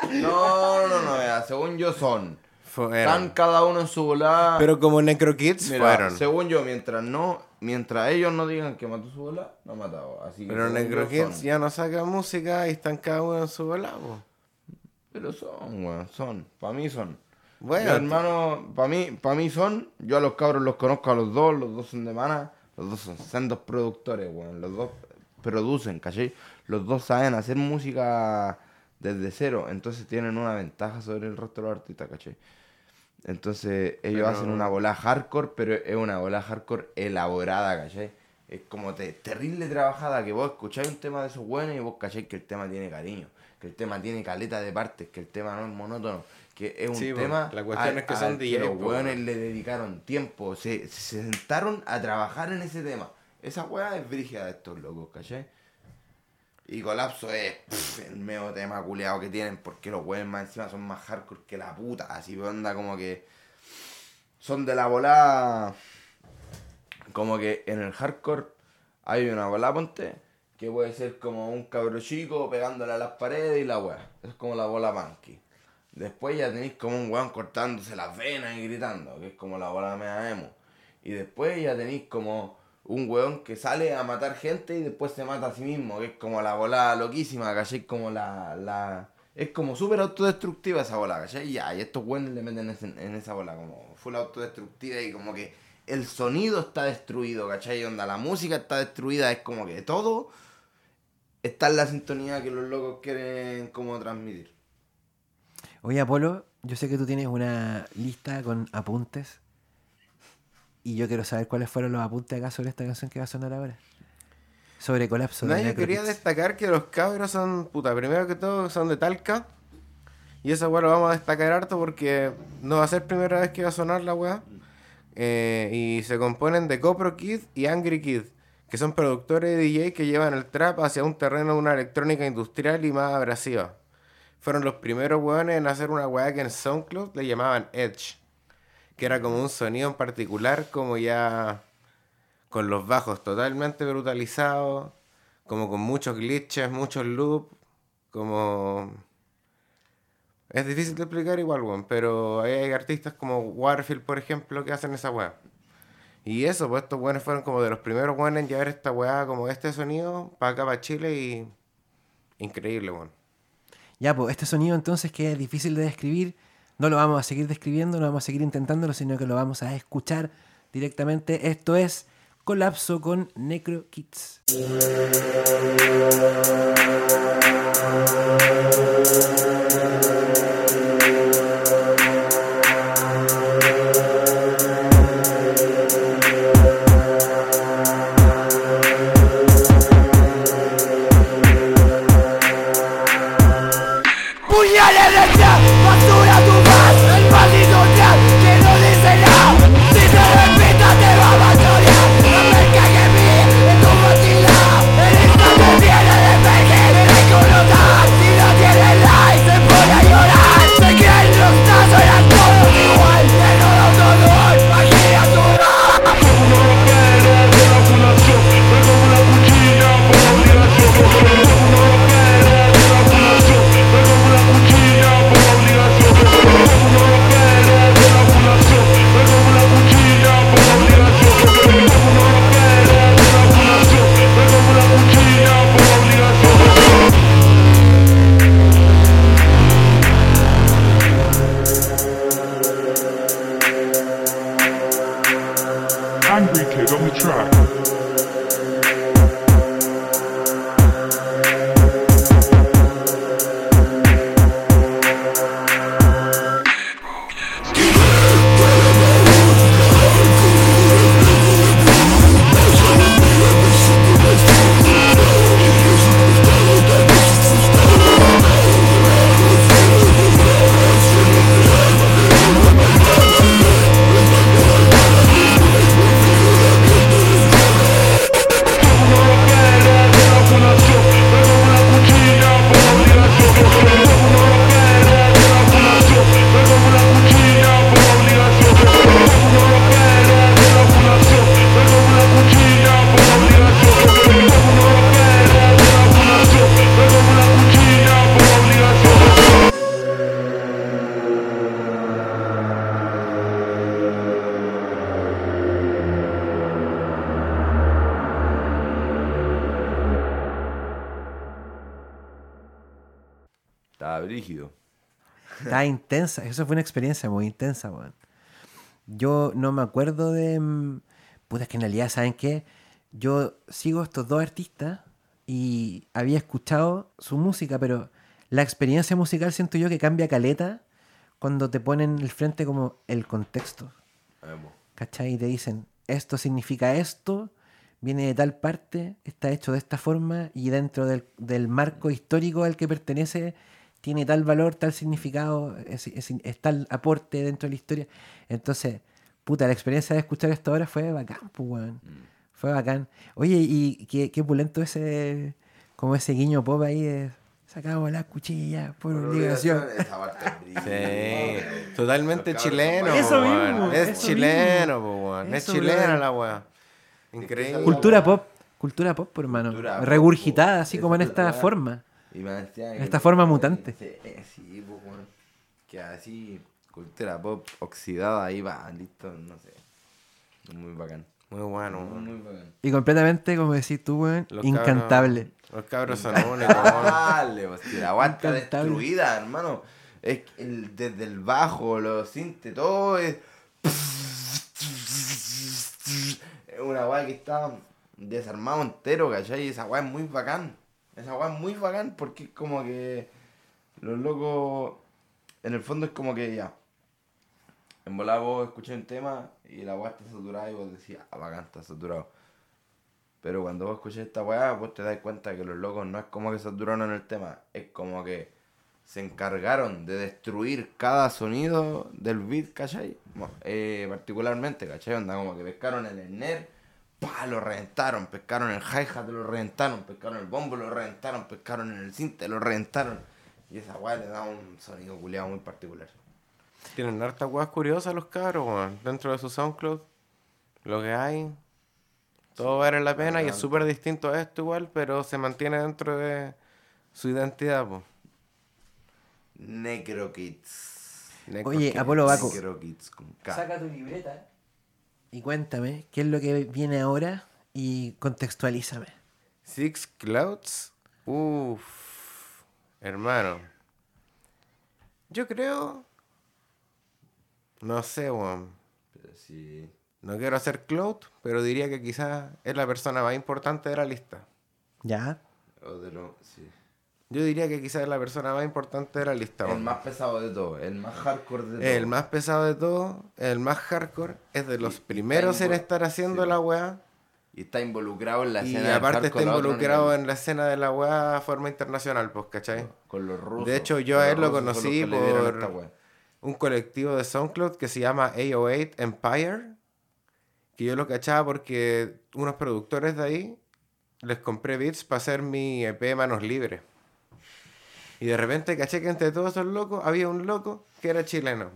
Según yo- no, no, no, vea, según yo son. Están Fueron. cada uno en su volada. Pero como Necro Kids Mira, fueron. según yo, mientras no, mientras elros no digan que mató su bola, no ha matado. Así que Pero según Necro yo, Kids son. ya no sacan música y están cada uno en su volado. Pero son, weón, son. Para mí son. Bueno, Yo, hermano, para mí, pa' mí son. Yo a los cabros los conozco a los dos, los dos son de mana. Los dos son sendos productores, weón. Los dos producen, ¿cachai? Los dos saben hacer música desde cero. Entonces tienen una ventaja sobre el resto de los artistas, ¿cachai? Entonces ellos Pero- hacen una bola hardcore, pero es una bola hardcore elaborada, ¿cachai? Es como te- terrible trabajada que vos escucháis un tema de esos buenos y vos cacháis que el tema tiene cariño, que el tema tiene caleta de partes, que el tema no es monótono, que es un Sí, tema la cuestión es que son al DJ, los weón. le dedicaron tiempo, se, se sentaron a trabajar en ese tema. Esa weá es brígida de estos locos, ¿cachai? Y Colapso es el medio tema culeado que tienen, porque los weones más encima son más hardcore que la puta. Así onda como que. Son de la volada. Como que en el hardcore hay una bola, ponte, que puede ser como un cabro chico pegándole a las paredes y la weá. Es como la bola punky. Después ya tenéis como un weón cortándose las venas y gritando, que es como la bola mea emo. Y después ya tenéis como un weón que sale a matar gente y después se mata a sí mismo, que es como la bola loquísima, ¿cachai? Como la... la... Es como súper autodestructiva esa bola, ¿cachai? Y ya, y estos weones le meten en, en esa bola como full autodestructiva y como que el sonido está destruido, ¿cachai? Onda, la música está destruida, es como que todo está en la sintonía que los locos quieren como transmitir. Oye, Apolo, yo sé que tú tienes una lista con apuntes. Y yo quiero saber cuáles fueron los apuntes acá sobre esta canción que va a sonar ahora. Sobre colapso. No, de yo quería destacar que los cabros son, puta, primero que todo son de Talca. Y esa weá lo vamos a destacar harto porque no va a ser primera vez que va a sonar la weá. Eh, y se componen de Copro Kid y Angry Kid, que son productores de DJ que llevan el trap hacia un terreno de una electrónica industrial y más abrasiva. Fueron los primeros weones en hacer una weá que en SoundCloud le llamaban Edge, que era como un sonido en particular, como ya con los bajos totalmente brutalizados, como con muchos glitches, muchos loops, como... Es difícil de explicar igual, weón, pero hay artistas como Warfield, por ejemplo, que hacen esa weá. Y eso, pues estos weones fueron como de los primeros weones en llevar esta weá, como este sonido, para acá, para Chile y... Increíble, weón. Ya, pues este sonido entonces que es difícil de describir, no lo vamos a seguir describiendo, no vamos a seguir intentándolo, sino que lo vamos a escuchar directamente. Esto es Colapso con Necro Kids. Intensa, eso fue una experiencia muy intensa, weón. Yo no me acuerdo de... mm, Puta, es que en realidad, ¿saben qué? Yo sigo a estos dos artistas y había escuchado su música, pero la experiencia musical siento yo que cambia caleta cuando te ponen el frente como el contexto. ¿Cachai? Y te dicen, esto significa esto, viene de tal parte, está hecho de esta forma y dentro del, del marco histórico al que pertenece tiene tal valor, tal significado, es, es- es tal aporte dentro de la historia. Entonces, puta, la experiencia de escuchar esto ahora fue bacán, pues, weón. Fue bacán. Oye, y qué, qué pulento ese, como ese guiño pop ahí de sacamos la cuchilla por obligación. Esa parte es brígida. Sí, totalmente chileno. po, Eso mismo, Es eso chileno, po, weón. Es Eso, chilena brother. la weá. Increíble. Cultura pop, cultura pop, por hermano. Cultura Regurgitada, po. así como en es esta forma. Y me decían que- Esta forma mutante. Sí, sí, pues, weón. Que así, cultura pop oxidada ahí va, listo, no sé. Muy bacán. Muy bueno, Muy, muy bacán. Y completamente, como decís tú, weón, Los incantable. cabros- los cabros son únicos. Dale, pues, si la Incantable. destruida, hermano. Es que el- desde el bajo, los sintes, todo es. Es una weá que está desarmado entero, ¿cachai? Y esa weá es muy bacán. Esa weá es muy bacán porque es como que los locos. En el fondo es como que ya. En volada vos escuché un tema y la weá está saturada y vos decís, ah, bacán, está saturado. Pero cuando vos escuchás esta weá, vos te das cuenta que los locos no es como que saturaron el tema, es como que se encargaron de destruir cada sonido del beat, ¿cachai? Eh, particularmente, ¿cachai? Onda como que pescaron el snare, pa, lo reventaron, pescaron el hi-hat, lo reventaron, pescaron el bombo, lo reventaron, pescaron en el cinte, lo reventaron. Y esa weá le da un sonido culiado muy particular. Tienen hartas weas curiosas los cabros, weón. Dentro de su SoundCloud. Lo que hay. Todo vale la pena y es súper distinto a esto igual, pero se mantiene dentro de su identidad, pues. Necro Kids. Oye, Apolo Baco. Necro Kids con K. Saca tu libreta y cuéntame qué es lo que viene ahora y contextualízame. Six Clouds. Uff. Hermano. Yo creo. No sé, weón. Pero sí. No quiero hacer Cloud, pero diría que quizás es la persona más importante de la lista. ¿Ya? O de lo, sí. Yo diría que quizás la persona más importante de la lista. El más pesado de todo, el más hardcore de todo. El más pesado de todo, el más hardcore, es de los Y- y primeros en estar haciendo sí, la weá. Y está involucrado en la Y escena del aparte está involucrado en la escena de la weá a forma internacional, pues, ¿cachai? Con los rusos. De hecho, yo a él lo conocí por- un colectivo de SoundCloud que se llama AO8 Empire, que yo lo cachaba porque unos productores de ahí les compré beats para hacer mi EP Manos Libres. Y de repente caché que entre todos esos locos había un loco que era chileno.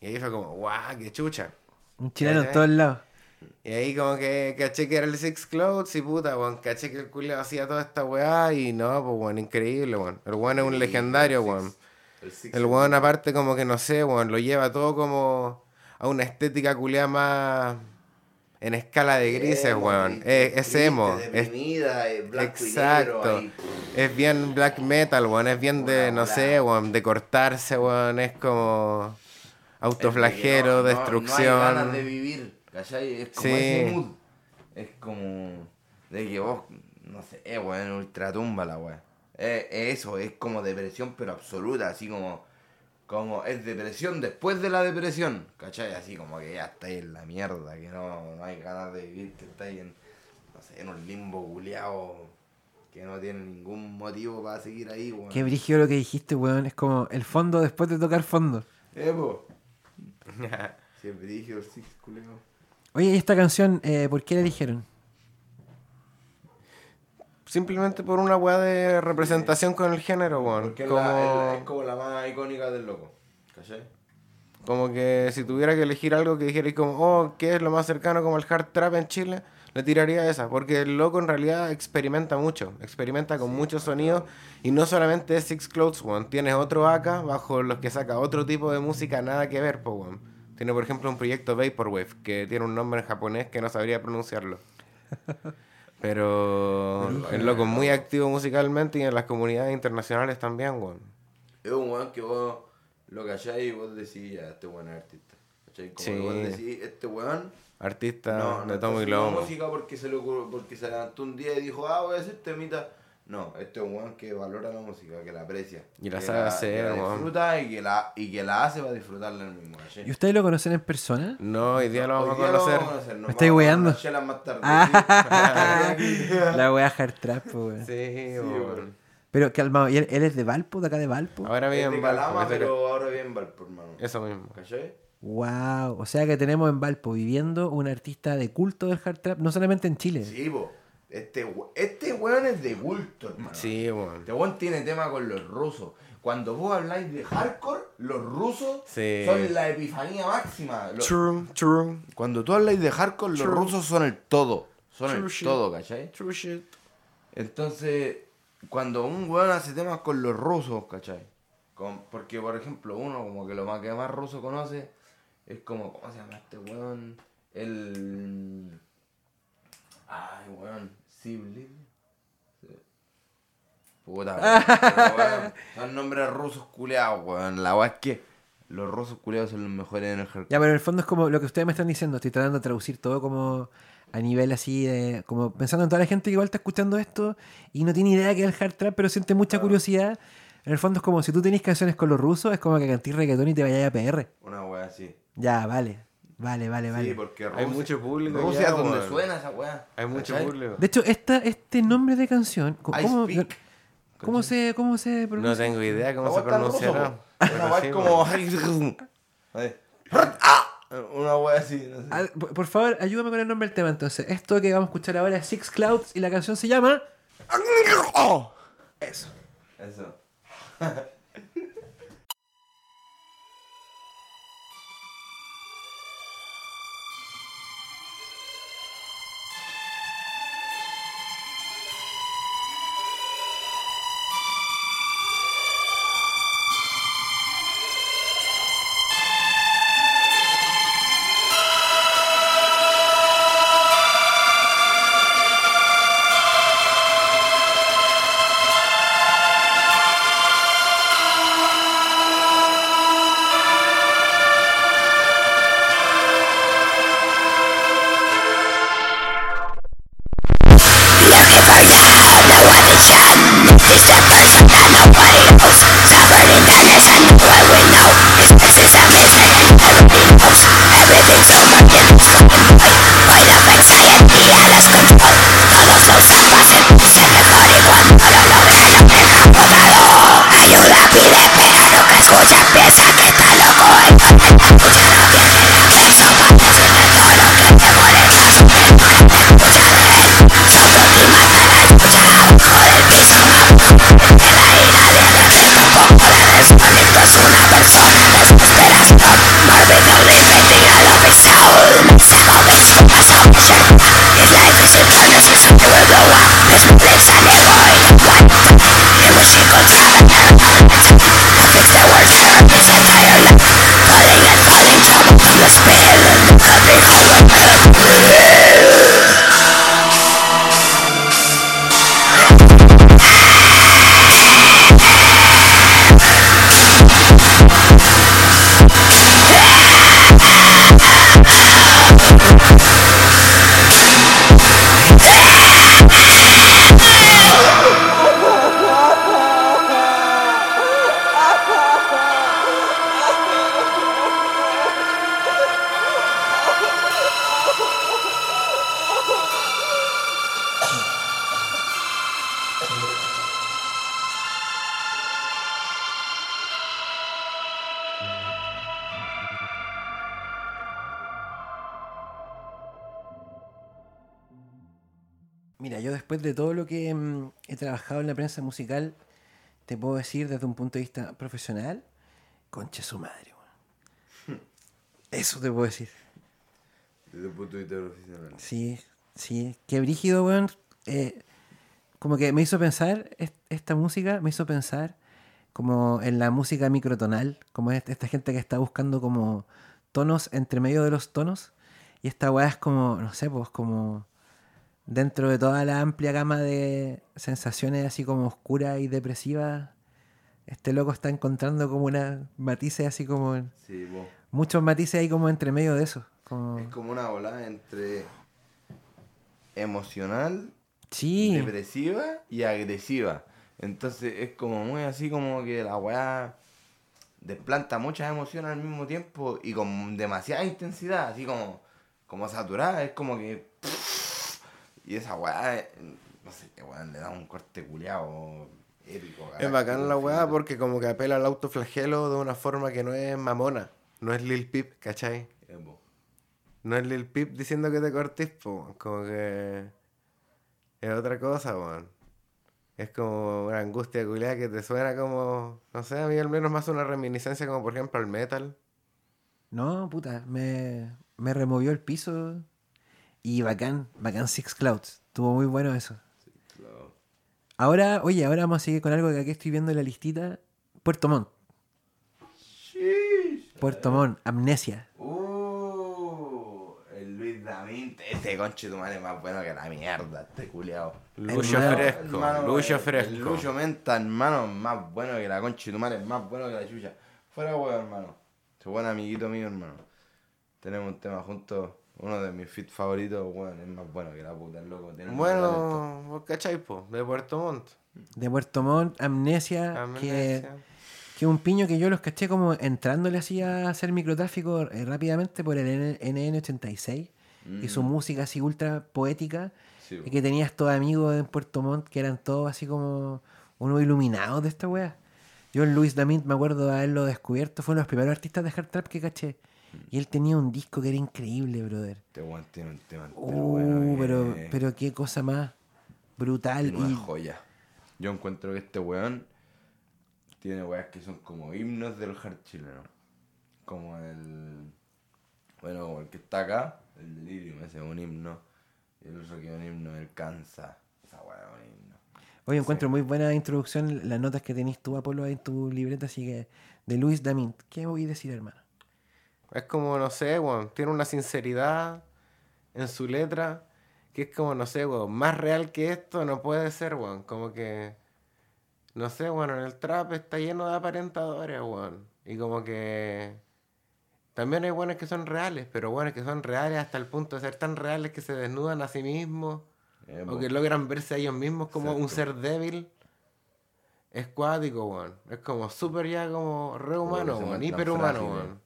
Y ahí fue como, guau, qué chucha. Un chileno en todos lados. Y ahí como que caché que era el Six Clouds y puta, weón, caché que el culiao hacía toda esta weá y no, pues weón, increíble, weón. El weón es un legendario, weón. El weón aparte como que no sé, weón, lo lleva todo como a una estética culiada más en escala de grises, Emo, weón. Es, es triste, emo. Es, es negro, exacto. Es bien black metal, weón. Es bien de, no sé, weón, de cortarse, weón. Es como Es que no- destrucción. No, hay ganas de vivir, ¿cachai? Es como Sí. ese mood. Es como de que vos, no sé, eh, weón, ultratumba la weá. Es, es eso, es como depresión, pero absoluta, así como, como es depresión después de la depresión, ¿cachai? Así como que ya estáis en la mierda, que no, no hay ganas de vivir, que estáis en, no sé, en un limbo culiao que no tiene ningún motivo para seguir ahí, weón. Qué brígido lo que dijiste, weón. Es como el fondo después de tocar fondo. Eh, po. Sí, brígido six, culiao. Oye, ¿y esta canción, eh, por qué la eligieron? Simplemente por una weá de representación con el género, weón. Porque es, Como, la, es como la más icónica del loco. ¿Cachai? como que si tuviera que elegir algo que dijera como, oh, ¿qué es lo más cercano como el hard trap en Chile? Le tiraría esa, porque el loco en realidad experimenta mucho, experimenta con muchos sonidos y no solamente es Six Clouds, weón. Tienes otro acá bajo los que saca otro tipo de música, nada que ver, po, weón. Tiene, por ejemplo, un proyecto Vaporwave que tiene un nombre en japonés que no sabría pronunciarlo. Pero el loco es muy activo musicalmente y en las comunidades internacionales también, weón. Es un weón que vos lo calláis y vos decís, ya, este weón es artista. ¿Cachai? Como Sí. que vos decís, este weón. Artista No, no de está tomo y lomo. música porque se, ocurrió- porque se levantó un día y dijo, ah, voy a hacer temita. No, este es un weón que valora la música, que la aprecia. Y la que sabe hacer, que la disfruta y que, la, y que la hace para disfrutarla el mismo. ¿cachai? ¿Y ustedes lo conocen en persona? No, hoy día lo vamos Hoy a día conocer. vamos a conocer, nos Me a weando. más tarde. Ah, sí. la wea hard trap, po, weón. Sí, weón. weón. Pero calmado, ¿y él, él es de Valpo, de acá de Valpo? Ahora bien, de Valpo, Calama, pero ahora bien Valpo, hermano. Eso mismo. ¿Cachai? Wow. O sea que tenemos en Valpo viviendo un artista de culto del hard trap, no solamente en Chile. Sí, po. Este, este weón es de culto, hermano. Sí, weón. Este weón tiene tema con los rusos. Cuando vos habláis de hardcore, los rusos Sí. son la epifanía máxima. True, true. Cuando tú habláis de hardcore, los rusos son el todo. Son True el shit. todo, ¿cachai? True shit. Entonces, cuando un weón hace temas con los rusos, ¿cachai? Con- porque, por ejemplo, uno como que lo más que más ruso conoce es como, ¿cómo se llama este weón? El... Ay, weón, Sibli. Puta, weón. Son nombres rusos culeados, weón. La weá es que los rusos culeados son los mejores en el hardcore. Ya, pero en el fondo es como lo que ustedes me están diciendo. Estoy tratando de traducir todo como a nivel así de. Como pensando en toda la gente que igual está escuchando esto y no tiene idea que es el hard trap, pero siente mucha curiosidad. En el fondo es como si tú tenés canciones con los rusos, es como que cantís reggaetón y te vayas a PR. Una weá así. Ya, vale. Vale, vale, vale. Sí, porque Hay mucho público Rusia es donde suena esa weá. Hay mucho ¿cachai? público. De hecho, esta, este nombre de canción, ¿cómo. ¿cómo se, cómo se No pronuncia? tengo idea cómo se pronunciará. Una weá como. ¡Ah! Una weá así. no sé. Ah, por, por favor, ayúdame con el nombre del tema entonces. Esto que vamos a escuchar ahora es Six Clouds y la canción se llama... Eso. Eso. después de todo lo que mm, he trabajado en la prensa musical, te puedo decir desde un punto de vista profesional, conche su madre. weón. Eso te puedo decir. Desde el punto de vista profesional. Sí, sí. Qué brígido, weón. Eh, como que me hizo pensar, est- esta música me hizo pensar como en la música microtonal, como es- esta gente que está buscando como tonos entre medio de los tonos. Y esta weá es como, no sé, pues como dentro de toda la amplia gama de sensaciones así como oscuras y depresivas. Este loco está encontrando como una matices así como, Sí, muchos matices ahí como entre medio de eso. Como, Es como una volada entre emocional, sí. depresiva y agresiva. Entonces es como muy así como que la weá desplanta muchas emociones al mismo tiempo y con demasiada intensidad, así como, como saturada. Es como que. Y esa weá, no sé qué weá, le da un corte culiado épico. Es bacán la weá porque como que apela al autoflagelo de una forma que no es mamona. no es Lil Peep, ¿cachai? No es Lil Peep diciendo que te cortís, po, como que es otra cosa, weón. Es como una angustia culiada que te suena como, no sé, a mí al menos más una reminiscencia como por ejemplo al metal. No, puta, me, me removió el piso. Y bacán, bacán Six Clouds. Estuvo muy bueno eso. Claro. Ahora, oye, ahora vamos a seguir con algo que aquí estoy viendo en la listita. Puerto Montt. Puerto Montt, Amnesia. Uh, el Luis Damín, este conche tu madre es más bueno que la mierda, este culiao. Lucho Hermano, fresco, Hermano, Lucho el- fresco. El Lucho Menta, hermano, más bueno que la concha de tu madre, más bueno que la chucha. Fuera huevo, hermano. Ese buen amiguito mío, hermano. Tenemos un tema juntos, uno de mis fit favoritos, weón, es más bueno que la puta, el loco. tiene. Bueno, vos cachai, po, de Puerto Montt. De Puerto Montt, Amnesia, que, Amnesia. que un piño que yo los caché como entrándole así a hacer microtráfico eh, rápidamente por el N- NN86 y su música así ultra poética. Sí, y que tenía estos amigos en Puerto Montt que eran todos así como unos iluminados de esta wea. Yo, Luis Damint, me acuerdo de haberlo descubierto, fue uno de los primeros artistas de hard trap que caché. Y él tenía un disco que era increíble, brother. Weón tiene un tema Uh, bueno, pero, que- pero qué cosa más brutal. Tiene una Y, joya. Yo encuentro que este weón tiene weas que son como himnos del hard chileno. Como el. Bueno, como el que está acá, el delirium, ese es un himno. Y el otro que es un himno, el cansa. Esa wea es un himno. Oye, encuentro muy buena introducción las notas que tenés tú, Apolo, en tu libreta, así que de Luis Damint. ¿Qué voy a decir, hermano? Es como, no sé, weón, tiene una sinceridad en su letra que es como, no sé, weón, más real que esto no puede ser, weón. Como que, no sé, bueno, en el trap está lleno de aparentadores, weón. Y como que también hay buenos que son reales, pero buenos que son reales hasta el punto de ser tan reales que se desnudan a sí mismos Eh, o que logran verse a ellos mismos como un ser débil. Es cuático, weón. Es como súper ya como re humano, que se weón. Hiperhumano, frágiles. weón.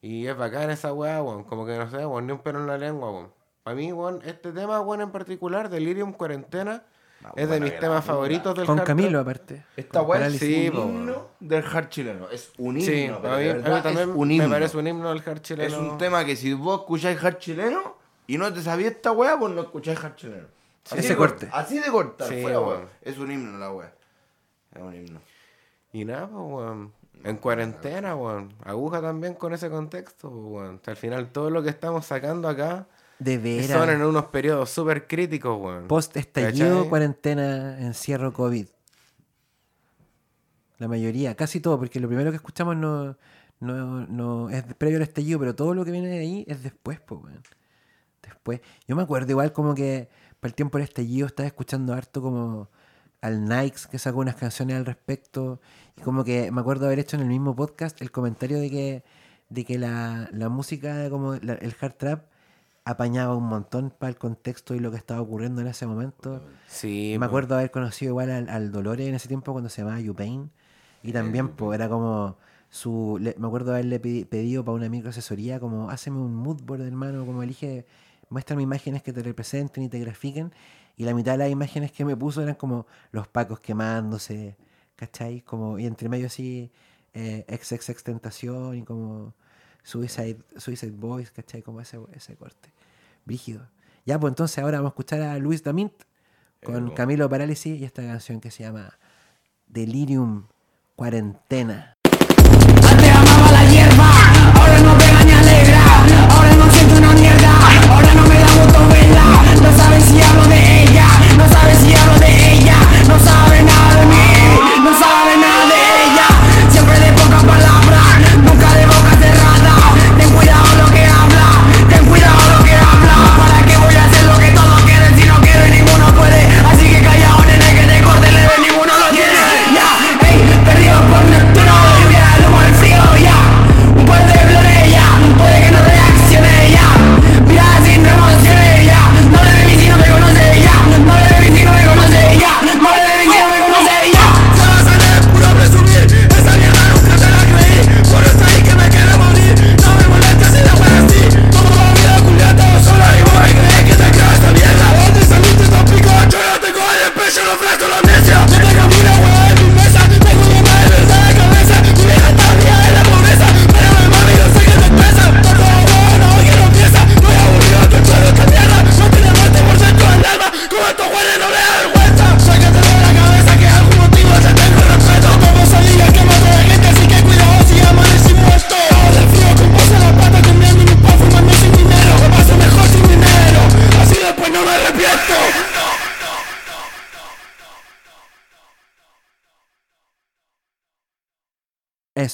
Y es bacán esa weá, weón. Como que no sé, weón, ni un pelo en la lengua, weón. Para mí, weón, este tema, weón, en particular, Delirium Cuarentena, es de mis temas favoritos del Con hard Camilo, aparte. Esta weá es. Sí, un himno del hard chileno. Es un himno. Sí, pero a mí, a mí también es un me himno. parece un himno del hard chileno. Es un tema que si vos escucháis hard chileno y no te sabías esta weá, pues no escucháis hard chileno. Ese de corte. cort- Así de cortar, Sí, fuera, weón. weón. Es un himno la weá. Es un himno. Y nada, pues, weón. En cuarentena, weón. Aguja también con ese contexto, weón. Al final, todo lo que estamos sacando acá De son en veras. unos periodos súper críticos, weón. Post estallido, ¿Cachai? cuarentena, encierro COVID. La mayoría, casi todo, porque lo primero que escuchamos no, no, no es previo al estallido, pero todo lo que viene de ahí es después, pues, weón. Después. Yo me acuerdo igual como que para el tiempo del estallido estaba escuchando harto como al Nikes que sacó unas canciones al respecto. Y como que me acuerdo haber hecho en el mismo podcast el comentario de que, de que la, la música, como la- el hard trap, apañaba un montón para el contexto y lo que estaba ocurriendo en ese momento. Sí, me pues. acuerdo haber conocido igual al, al Dolores en ese tiempo cuando se llamaba Upain. Y también, pues, era como su. le- me acuerdo haberle pedi- pedido para una microasesoría, como, háceme un mood board, hermano, como elige, muéstrame imágenes que te representen y te grafiquen. Y la mitad de las imágenes que me puso eran como los pacos quemándose, ¿cachai? Como, y entre medio así, eh, XXX Tentación y como Suicide, Suicide Boys, ¿cachai? Como ese, ese corte. Brígido. Ya, pues entonces ahora vamos a escuchar a Luis Damint con. Camilo Parálisis y esta canción que se llama Delirium Cuarentena. Antes amaba la hierba, ahora no pega ni alegra Ahora no siento una mierda, ahora no me da gusto verla No saben si hablo de hablo de ella. No sabe nada de mí, no sabe nada de ella. Siempre de pocas palabras, nunca de boca cerrada. Ten cuidado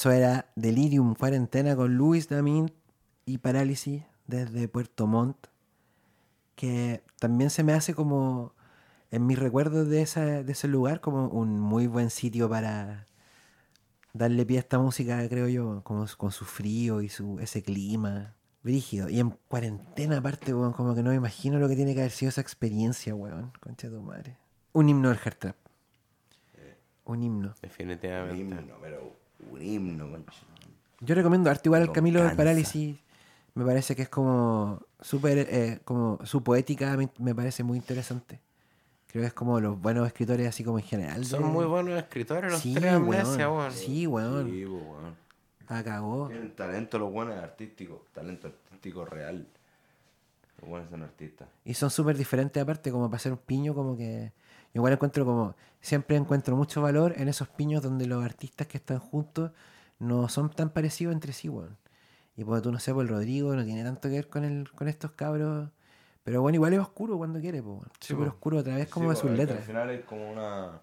Eso era Delirium Cuarentena con Luis Damin y Parálisis desde Puerto Montt. Que también se me hace como, en mis recuerdos de, esa, de ese lugar, como un muy buen sitio para darle pie a esta música, creo yo, como con su frío y su ese clima. Brígido. Y en cuarentena, aparte, weón, como que no me imagino lo que tiene que haber sido esa experiencia, weón. Concha de tu madre. Un himno del hard trap. Un himno. Un Definitivamente. himno, pero un himno, concha. Yo recomiendo arte igual al Lo Camilo del. Parálisis. Me parece que es como súper, eh, como su poética me, me parece muy interesante. Creo que es como los buenos escritores así como en general. Son de- muy buenos escritores los Sí, tres amnesia, weón. weón. Sí, weón. Sí, pues, weón. La cagó. Tienen talento los buenos artísticos, talento artístico real. Los buenos son artistas. Y son súper diferentes aparte, como para hacer un piño, como que... igual encuentro como... Siempre encuentro mucho valor en esos piños donde los artistas que están juntos no son tan parecidos entre sí, weón. Y pues tú no sé, pues el Rodrigo no tiene tanto que ver con el, con estos cabros. Pero bueno, igual es oscuro cuando quiere, pues. Sí, Súper po. oscuro a través como de pues, sus letras. Al final es como una.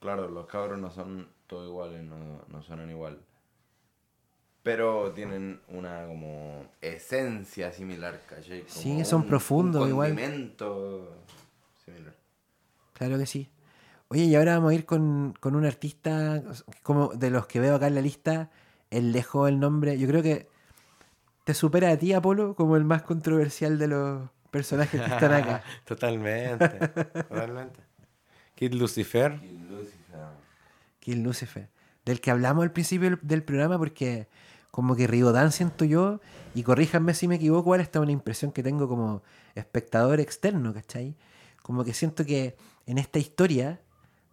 Claro, los cabros no son todos iguales, no, no suenan igual. Pero tienen una como esencia similar, ¿cachai? Como Sí, son profundos, un igual. similar. Claro que sí. Oye, y ahora vamos a ir con, con un artista, como de los que veo acá en la lista, él dejó el nombre, yo creo que te supera a ti, Apolo, como el más controversial de los personajes que están acá. totalmente. totalmente. Kid Lucifer. Y Lucifer. Kill Lucifer. Del que hablamos al principio del, programa, porque como que Rigodán siento yo, y corríjanme si me equivoco, ahora esta es una impresión que tengo como espectador externo, ¿cachai? Como que siento que en esta historia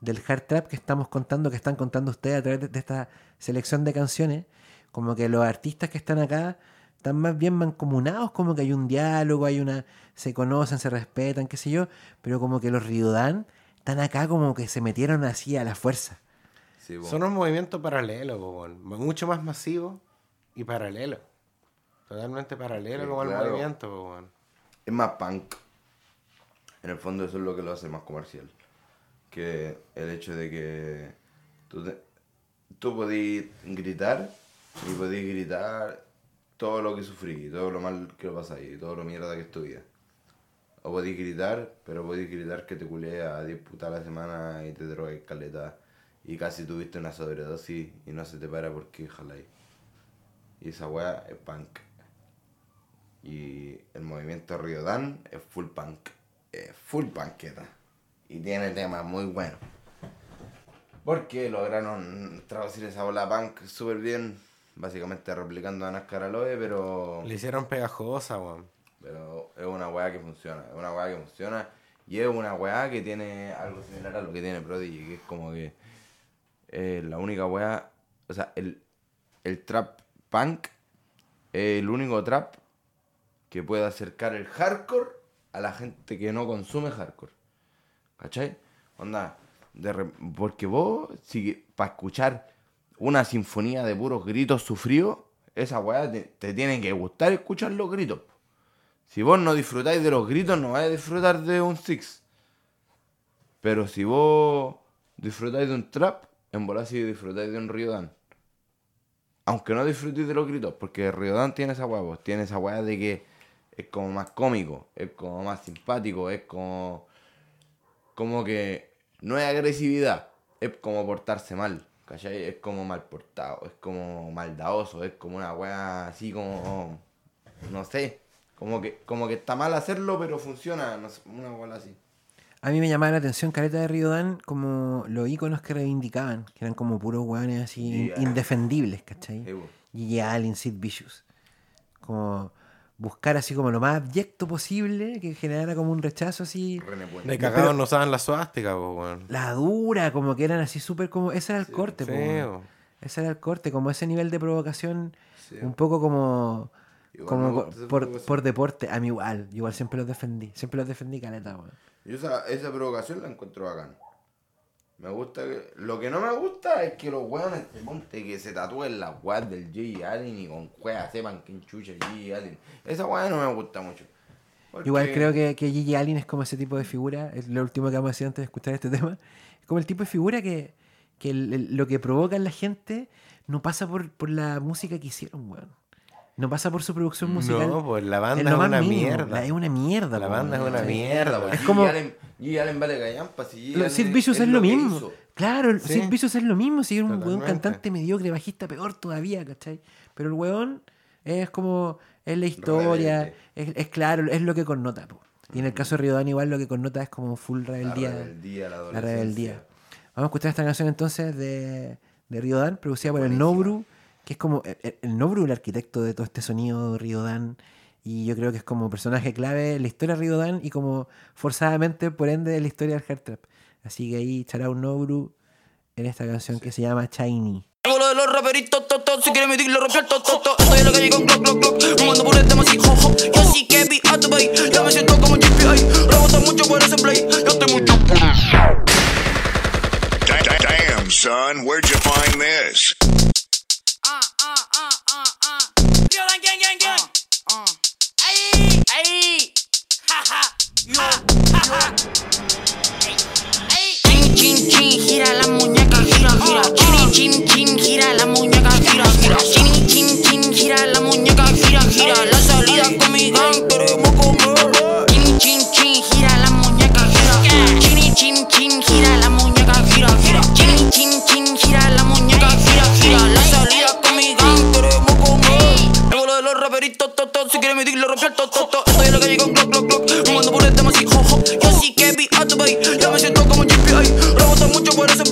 del hard trap que estamos contando, que están contando ustedes a través de, de esta selección de canciones, como que los artistas que están acá están más bien mancomunados, como que hay un diálogo, hay una, se conocen, se respetan, qué sé yo, pero como que los Riodán están acá como que se metieron así a la fuerza. Sí. Son un movimiento paralelo, weón. mucho más masivo y paralelo. Totalmente paralelo Sí, como el claro. movimiento, weón. Es más punk. En el fondo eso es lo que lo hace más comercial. Que el hecho de que tú, tú podís gritar y podís gritar todo lo que sufrí, todo lo mal que lo pasáis, todo lo mierda que es tu vida. O podís gritar, pero podís gritar que te culé a 10 putas la semana y te drogues caleta y casi tuviste una sobredosis y no se te para porque jaláis. Y esa weá es punk. Y el movimiento Riodán es full punk. Es full punketa. Y tiene temas muy buenos. Porque lograron traducir esa bola punk súper bien. Básicamente replicando a Nazcar Aloe, pero. Le hicieron pegajosa, weón. Pero es una weá que funciona. Es una weá que funciona. Y es una weá que tiene algo similar a lo que tiene Prodigy. Que es como que. eh, la única weá. O sea, el, el trap punk es el único trap que puede acercar el hardcore a la gente que no consume hardcore. ¿Cachai? Onda, porque vos, si para escuchar una sinfonía de puros gritos sufridos, esa weá te, te tiene que gustar escuchar los gritos. Si vos no disfrutáis de los gritos, no vais a disfrutar de un Six. Pero si vos disfrutáis de un trap, en bola sí disfrutáis de un Riodan. Aunque no disfrutéis de los gritos, porque Riodan tiene esa pues, tiene esa weá de que es como más cómico, es como más simpático, es como. Como que no es agresividad, es como portarse mal, ¿cachai? Es como mal portado, es como maldadoso, es como una weá así como. no sé, como que, como que está mal hacerlo, pero funciona, no sé, una weá así. A mí me llamaba la atención Caleta de Riodán como los iconos que reivindicaban, que eran como puros hueones así in- Yeah. indefendibles, ¿cachai? Po. Gigi Allen, Sid Vicious. Como buscar así como lo más abyecto posible, que generara como un rechazo así. De cagados no usaban la suástica, po. La dura, como que eran así súper como... Ese era el corte, Sí, po, weón. po. Ese era el corte, como ese nivel de provocación, Sí. un poco como... Igual como por, por, deporte, a mí igual, yo igual siempre los defendí, siempre los defendí caleta, weón. Yo esa, esa provocación la encuentro bacán. Me gusta que. Lo que no me gusta es que los weones se monte que se tatúen las weas del J. Allen y con weas sepan quién chucha es J. Allen. Esa wea no me gusta mucho. Igual creo que, que Gigi Allen es como ese tipo de figura, es lo último que vamos a decir antes de escuchar este tema, es como el tipo de figura que, que el- el- lo que provoca en la gente no pasa por, por la música que hicieron, weón. No pasa por su producción musical. No, pues la Es banda lo es más una mínimo, mierda. la- Es una mierda, La po, banda es una Sí. mierda, weón. weón. Es como- Y Allen- vale callampa, si Sid Vicious es, lo mismo. hizo. Claro, Sí. Sid Vicious es lo mismo. Si era un weón cantante mediocre, bajista, peor todavía, ¿cachai? Pero el weón es como. Es la historia, es, es claro, es lo que connota. po. Y en el caso de Riodán, igual lo que connota es como full La rebeldía. rebeldía, la La rebeldía. Vamos a escuchar esta canción entonces de, de Riodán, producida por el. Nobru, que es como. El, el Nobru, el arquitecto de todo este sonido Riodán. Y yo creo que es como personaje clave en la historia de Riodán y como forzadamente, por ende, en la historia del hard trap. Así que ahí echará un Nobru en esta canción que se llama Shiny. Hago lo de los raperitos, to, to, si quieres medir lo rompió el to, to, to. Estoy en la calle con clock, clock, clock Fumando por el tema así, jo, jo Yo sí que vi a tu país Ya me siento como GPI Rebota mucho por ese play Yo estoy mucho por Da- da- Damn, son, where'd you find this? Gira la muñeca, gira, gira. Chin, chin, chin, gira la muñeca, gira, raperitos, to, to. Si quieres medir lo rompió el to, to, to. Estoy en la calle con clock, clock, clock. Fumando por el tema así, jo, jo. Yo sí que vi a tu. Ya me siento como GPI. Rebota mucho por ese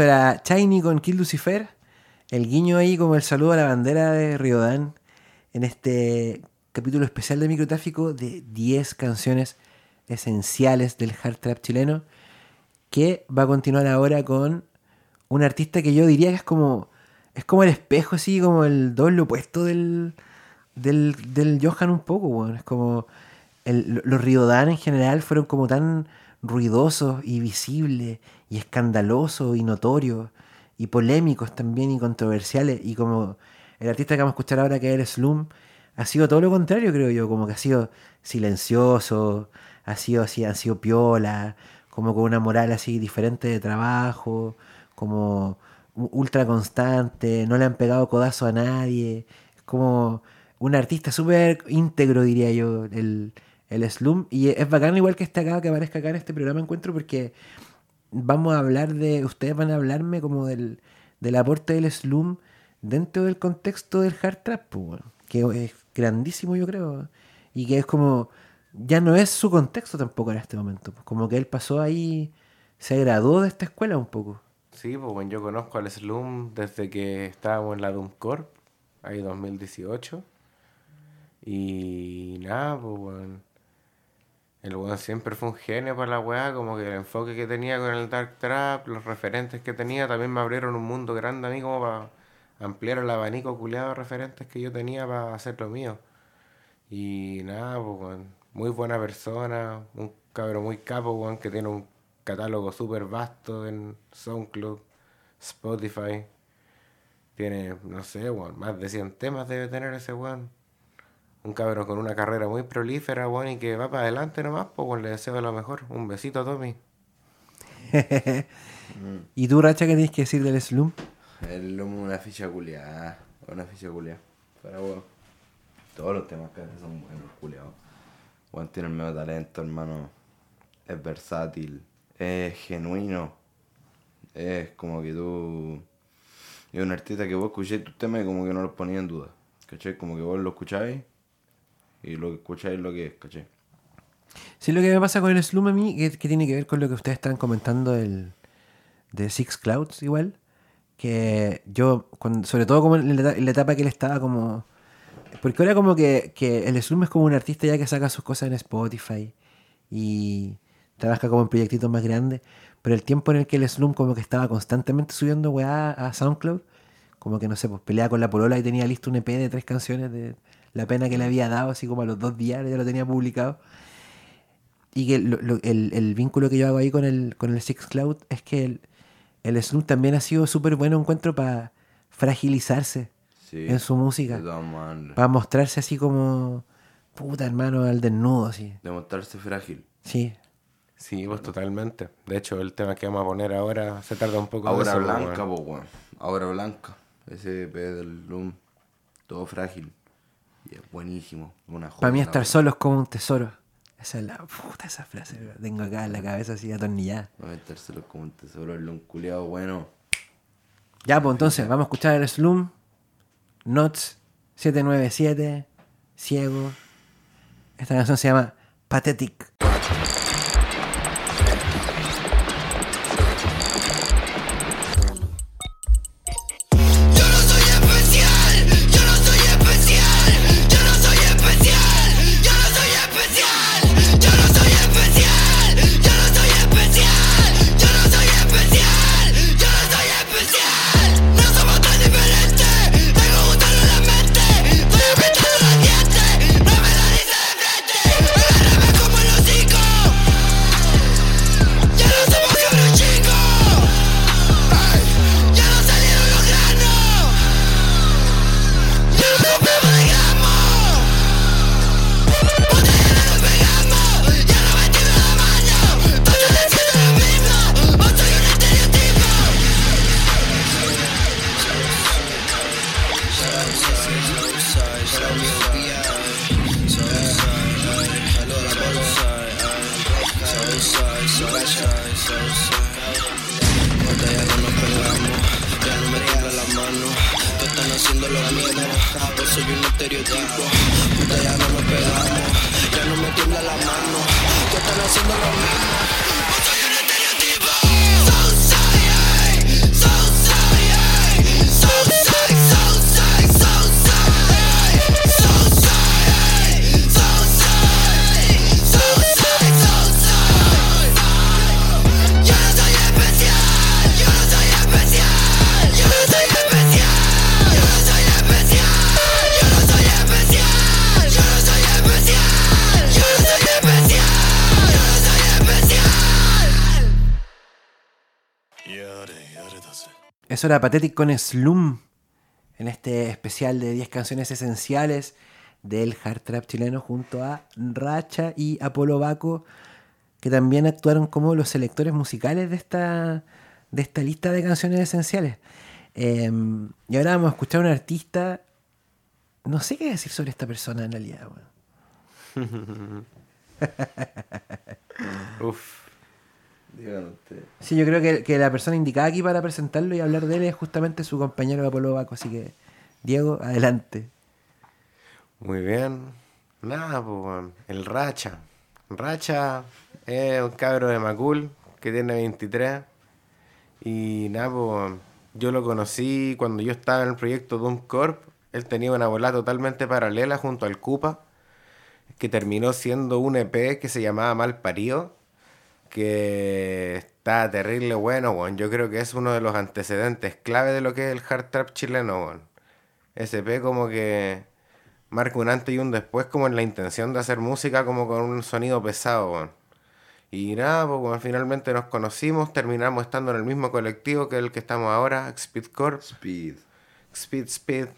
Era Shiny con Kill Lucifer. El guiño ahí como el saludo a la bandera de Riodán en este capítulo especial de microtráfico de 10 canciones esenciales del hard trap chileno que va a continuar ahora con un artista que yo diría que es como es como el espejo así como el doble opuesto del del, del Johan un poco weón. es como el- los Riodán en general fueron como tan ruidosos y visibles y escandalosos y notorios y polémicos también y controversiales. Y como el artista que vamos a escuchar ahora que es Slum ha sido todo lo contrario creo yo como que ha sido silencioso ha sido así ha sido piola como con una moral así diferente de trabajo como ultra constante no le han pegado codazo a nadie. Como un artista súper íntegro diría yo el, el Slum y es bacán igual que está acá que aparezca acá en este programa encuentro porque vamos a hablar de, ustedes van a hablarme como del, del aporte del slum dentro del contexto del hard trap, pues, que es grandísimo yo creo, y que es como, ya no es su contexto tampoco en este momento, pues, como que él pasó ahí, se graduó de esta escuela un poco. Sí, pues bueno, yo conozco al Slum desde que estábamos en la Doom Corp, ahí 2018. Y nada, pues bueno. El weón siempre fue un genio para la weá, como que el enfoque que tenía con el Dark Trap, los referentes que tenía, también me abrieron un mundo grande a mí como para ampliar el abanico culiado de referentes que yo tenía para hacer lo mío. Y nada, pues weón, muy buena persona, un cabrón muy capo, weón, que tiene un catálogo súper vasto en SoundCloud, Spotify. Tiene, no sé, weón, más de 100 temas debe tener ese weón. Un cabrón con una carrera muy prolífera, weón, y que va para adelante nomás, pues, weón, le deseo lo mejor. Un besito a Tommy. ¿Y tú, Racha, qué tienes que decir del Slum? El lomo una ficha culiada. Una ficha culiada. Pero bueno. Todos los temas que hace son buenos, culiados. Juan tiene el medio talento, hermano. Es versátil. Es genuino. Es como que tú. Es un artista que vos escucháis tus temas y como que no los ponía en duda. ¿Cachai? Como que vos lo escucháis y lo que escucháis es lo que es, ¿cachai? Sí, lo que me pasa con el Slum a mí, que, que tiene que ver con lo que ustedes están comentando del, de Six Clouds igual, que yo, cuando- sobre todo como en la, etapa que él estaba como... Porque ahora como que, que el Slum es como un artista ya que saca sus cosas en Spotify y trabaja como en proyectitos más grandes, pero el tiempo en el que el Slum como que estaba constantemente subiendo weá a SoundCloud, como que no sé, pues peleaba con la polola y tenía listo un EP de tres canciones de la pena que le había dado, así como a los dos días ya lo tenía publicado. Y que lo- lo- el, el vínculo que yo hago ahí con el, con el Six Cloud es que el, el Snoop también ha sido súper bueno encuentro para fragilizarse Sí. en su música. De. Para mostrarse así como, puta hermano, al desnudo, así. Demostrarse frágil. Sí. Sí, pues totalmente. De hecho, el tema que vamos a poner ahora se tarda un poco de Ahora eso, pues, blanca, weón. Ahora blanca. Ese EP del Loom. Todo frágil. Y es buenísimo. Una. Para mí estar solo es como un tesoro. Esa es la puta esa frase, bro. tengo acá en la cabeza así atornillada. Va a metérselo como un tesoro. El Loom culiado bueno. Ya, pues entonces, vamos a escuchar el Slum, Notes 797, Ciego. Esta canción se llama Pathetic. Eso era Pathetic con Slum. En este especial de 10 canciones esenciales del hard trap chileno junto a Racha y Apolo Baco, que también actuaron como los selectores musicales de esta, de esta lista de canciones esenciales. Eh, y ahora vamos a escuchar a un artista. No sé qué decir sobre esta persona en realidad. weón. Uf. Sí, yo creo que, que la persona indicada aquí para presentarlo y hablar de él es justamente su compañero Apolo Baco. Así que, Diego, adelante. Muy bien. Nada, pues, el Racha. Racha es un cabro de Macul que tiene 23. Y nada, pues, yo lo conocí cuando yo estaba en el proyecto Doom Corp. Él tenía una bola totalmente paralela junto al Cupa, que terminó siendo un EP que se llamaba Mal Parido, que está terrible bueno, weón. Yo creo que es uno de los antecedentes clave de lo que es el hard trap chileno, weón. SP como que marca un antes y un después como en la intención de hacer música como con un sonido pesado. Y nada, pues finalmente nos conocimos, terminamos estando en el mismo colectivo que el que estamos ahora, Speedcore. Speed. Speed Speed.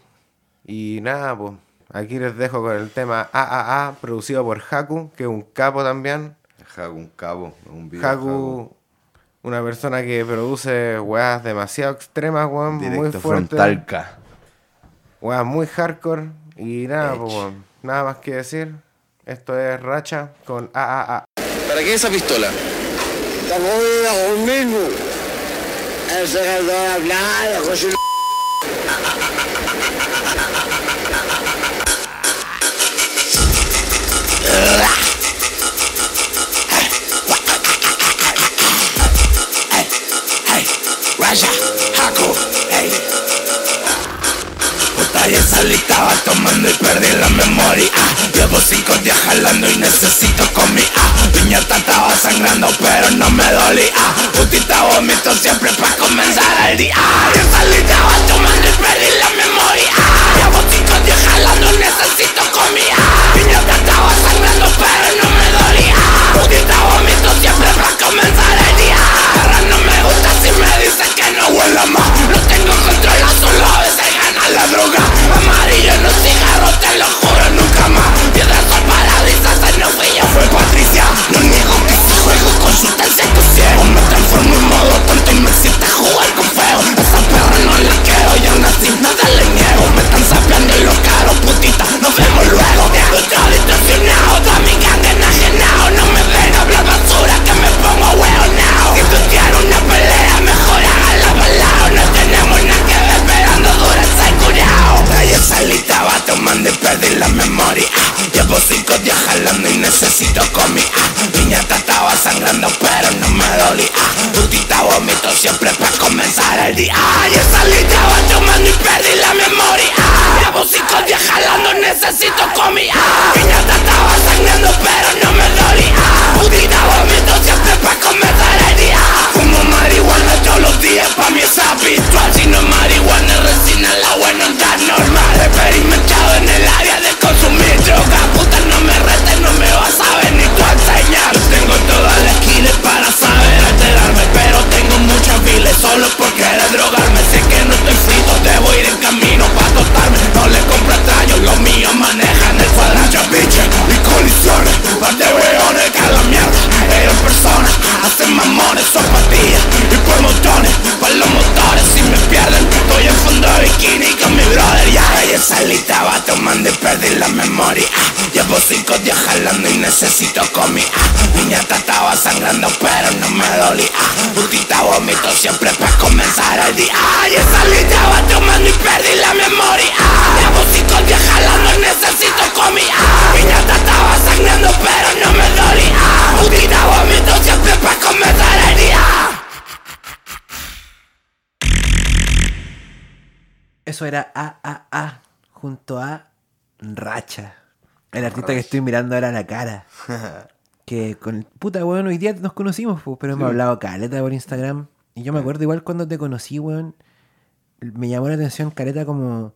Y nada, pues aquí les dejo con el tema AAA, producido por Haku, que es un capo también. Haku, un cabo, un video. Haku, una persona que produce weas demasiado extremas, weón, muy fuertes. frontalca. Weas muy hardcore. Y nada, pues, weón, nada más que decir. Esto es Racha con AAA. ¿Para qué esa pistola? Está jodida conmigo. Ese que está y perdí la memoria. Llevo cinco días jalando y necesito comida. Piñata estaba sangrando, pero no me dolía. Putita vomito siempre para comenzar el día. Ya salí, estaba tomando y perdí la memoria. Llevo cinco días jalando, necesito comida. Piñata estaba sangrando, pero no me dolía. Putita vomito siempre para comenzar el día. Ahora no me gusta si me dicen que no huela más. Amarillo en un cigarro, te lo juro, nunca más. Piedras paradiso, esa no fui yo, fue Patricia. No niego que si juego con sustancia consciente. Me transformo en modo tonto y me excita jugar con feo. Esa perra no la quiero y aún así nada le niego. Me están sapeando lo caro, putita, nos vemos luego. Estoy distorsionado, toda mi gang enajenado. No salí, estaba tomando y perdí la memoria. Llevo cinco días jalando y necesito comida. Piñata estaba sangrando, pero no me dolía. Putita vomito siempre para comenzar el día. Ayer salí, estaba tomando y perdí la memoria. Llevo cinco días jalando, necesito comida. Piñata estaba sangrando, pero no me dolía. Putita vomito siempre para comenzar el día. Fumo marihuana todos los días, pa' mí es habitual. Si no es marihuana, es resina, la buena no está normal. Experimentado en el área consumir droga. Puta, no me retes, no me vas a venir tú a enseñar. Tengo todas las skills para saber alterarme, pero tengo muchas viles solo por querer drogarme. Sé que no estoy frito, debo ir en camino para tostarme. No le compro extraños, los míos manejan el cuadrado. biches y colisiones, par de weones que a la mierda. Eran personas, hacen mamones, son y por montones. Para los motores, si me pierden, estoy en fondo de bikini con mi brother. Ya ayer salí, estaba tomando y perdí la memoria. Llevo cinco días jalando y necesito comida. Piñata estaba sangrando, pero no me dolía. Putita vomito siempre para comenzar el día. Ayer salí, estaba tomando y perdí la memoria. Llevo cinco días jalando y necesito comida. Piñata estaba sangrando, pero no me dolía. Putita vomito siempre para Eso era AAA junto a Racha. El artista que estoy mirando ahora a la cara. Que con puta weón, hoy día nos conocimos, po, pero hemos hablado caleta por Instagram. Y yo me acuerdo igual cuando te conocí, weón. Me llamó la atención caleta como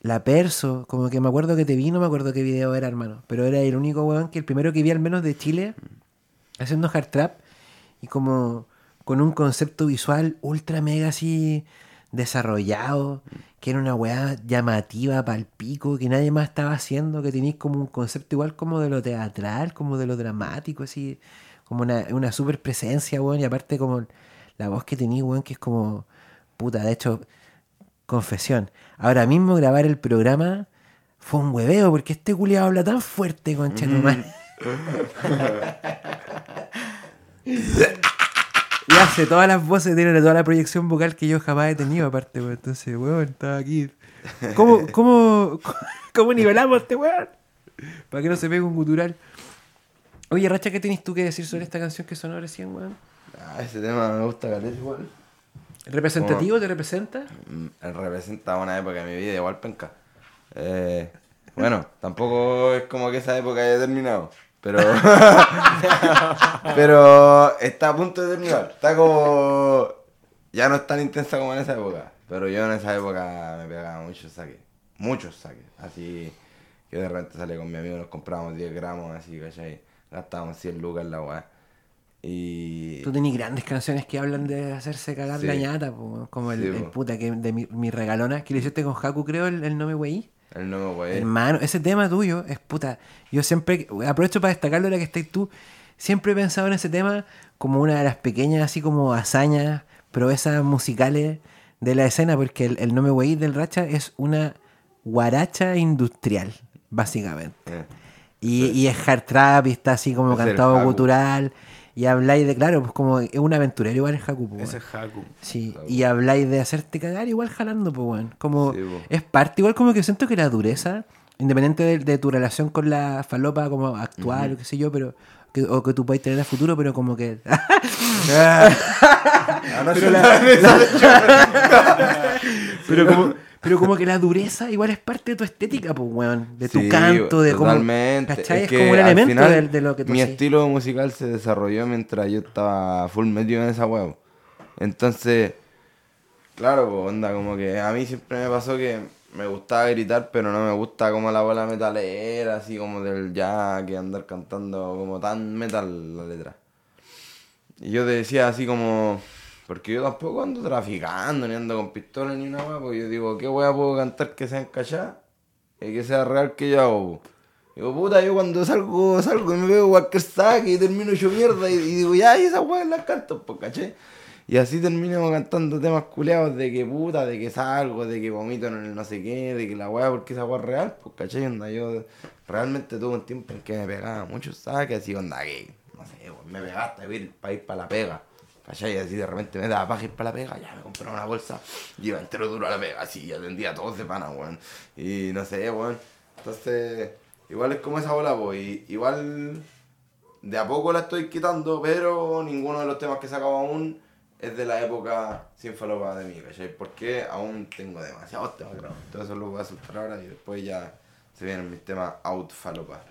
la perso, como que me acuerdo que te vi, no me acuerdo qué video era, hermano. Pero era el único weón que el primero que vi al menos de Chile haciendo hard trap y como con un concepto visual ultra mega así desarrollado, que era una weá llamativa para el pico, que nadie más estaba haciendo, que tenéis como un concepto igual como de lo teatral, como de lo dramático, así, como una, una super presencia, weón, y aparte como la voz que tenéis, weón, que es como, puta, de hecho, confesión, ahora mismo grabar el programa fue un hueveo, porque este culiado habla tan fuerte, concha tu madre. Y hace todas las voces, tiene toda la proyección vocal que yo jamás he tenido, aparte, weón. Entonces, weón, estaba aquí. ¿Cómo, cómo, cómo nivelamos este weón? Para que no se pegue un gutural. Oye, Racha, ¿qué tenés tú que decir sobre esta canción que sonó recién, weón? Ah, ese tema me gusta caleta igual. ¿Representativo? ¿Te representa? Mm, representa una época de mi vida igual penca. Eh, bueno, tampoco es como que esa época haya terminado. Pero. pero está a punto de terminar. Está como. Ya no es tan intensa como en esa época. Pero yo en esa época me pegaba muchos saques. Muchos saques. Así que de repente salía con mi amigo, nos comprábamos 10 gramos, así, ¿cachai? Gastábamos 100 lucas en la weá. Y. Tú tenés grandes canciones que hablan de hacerse cagar Sí. la ñata, po, como el, Sí, el po. puta que de mi, mi regalona, que lo hiciste con Haku, creo, el, el No Me Wey. El nuevo güey. Hermano, ese tema tuyo es puta. Yo siempre, aprovecho para destacarlo ahora que estáis tú, siempre he pensado en ese tema como una de las pequeñas, así como hazañas, proezas musicales de la escena, porque el, el No Me Wey del Racha es una guaracha industrial, básicamente. Eh. Y, y es hard trap y está así como Es cantado Haku. Y habláis de, claro, pues como es un aventurero igual el Haku, pues, Ese es Haku. Sí, y habláis de hacerte cagar igual jalando, pues, weón. Como, Sí, es parte igual como que siento que la dureza, independiente de, de tu relación con la falopa como actual o qué sé yo, pero que, o que tú puedas tener a futuro, pero como que... pero como... Pero como que la dureza igual es parte de tu estética, pues, weón. De tu Sí, canto, de cómo... totalmente. ¿Cachai? Es, que como un elemento final, de, de lo que tú Mi haces. estilo musical se desarrolló mientras yo estaba full metido en esa huevo. Entonces, claro, pues onda, como que a mí siempre me pasó que me gustaba gritar, pero no me gusta como la bola metalera, así como del ya que andar cantando como tan metal la letra. Y yo te decía así como, porque yo tampoco ando traficando, ni ando con pistola ni una hueá, porque yo digo, ¿qué hueá puedo cantar que sea encachada? Y que sea real que yo hago. po? Digo, puta, yo cuando salgo, salgo y me veo cualquier saque y termino hecho mierda y, digo, ya, y esas weas las canto, pues, ¿caché? Y así terminamos cantando temas culeados de que puta, de que salgo, de que vomito en el no sé qué, de que la wea, porque esa wea es real, pues, ¿cachai? Onda, yo realmente tuve un tiempo en que me pegaba muchos saques, así, onda, que, no sé, weón, me pegaste para ir, para ir para la pega. ¿Cachai? Así de repente me daba paja ir para la pega, ya me compraba una bolsa y iba entero duro a la pega, así, y atendía a todos de weón. Y no sé, weón. Entonces, igual es como esa bola, pues, igual de a poco la estoy quitando, pero ninguno de los temas que he sacado aún es de la época sin falopa de mí, ¿cachai? Porque aún tengo demasiados temas. Entonces eso lo voy a soltar ahora y después ya se vienen mis temas out falopa.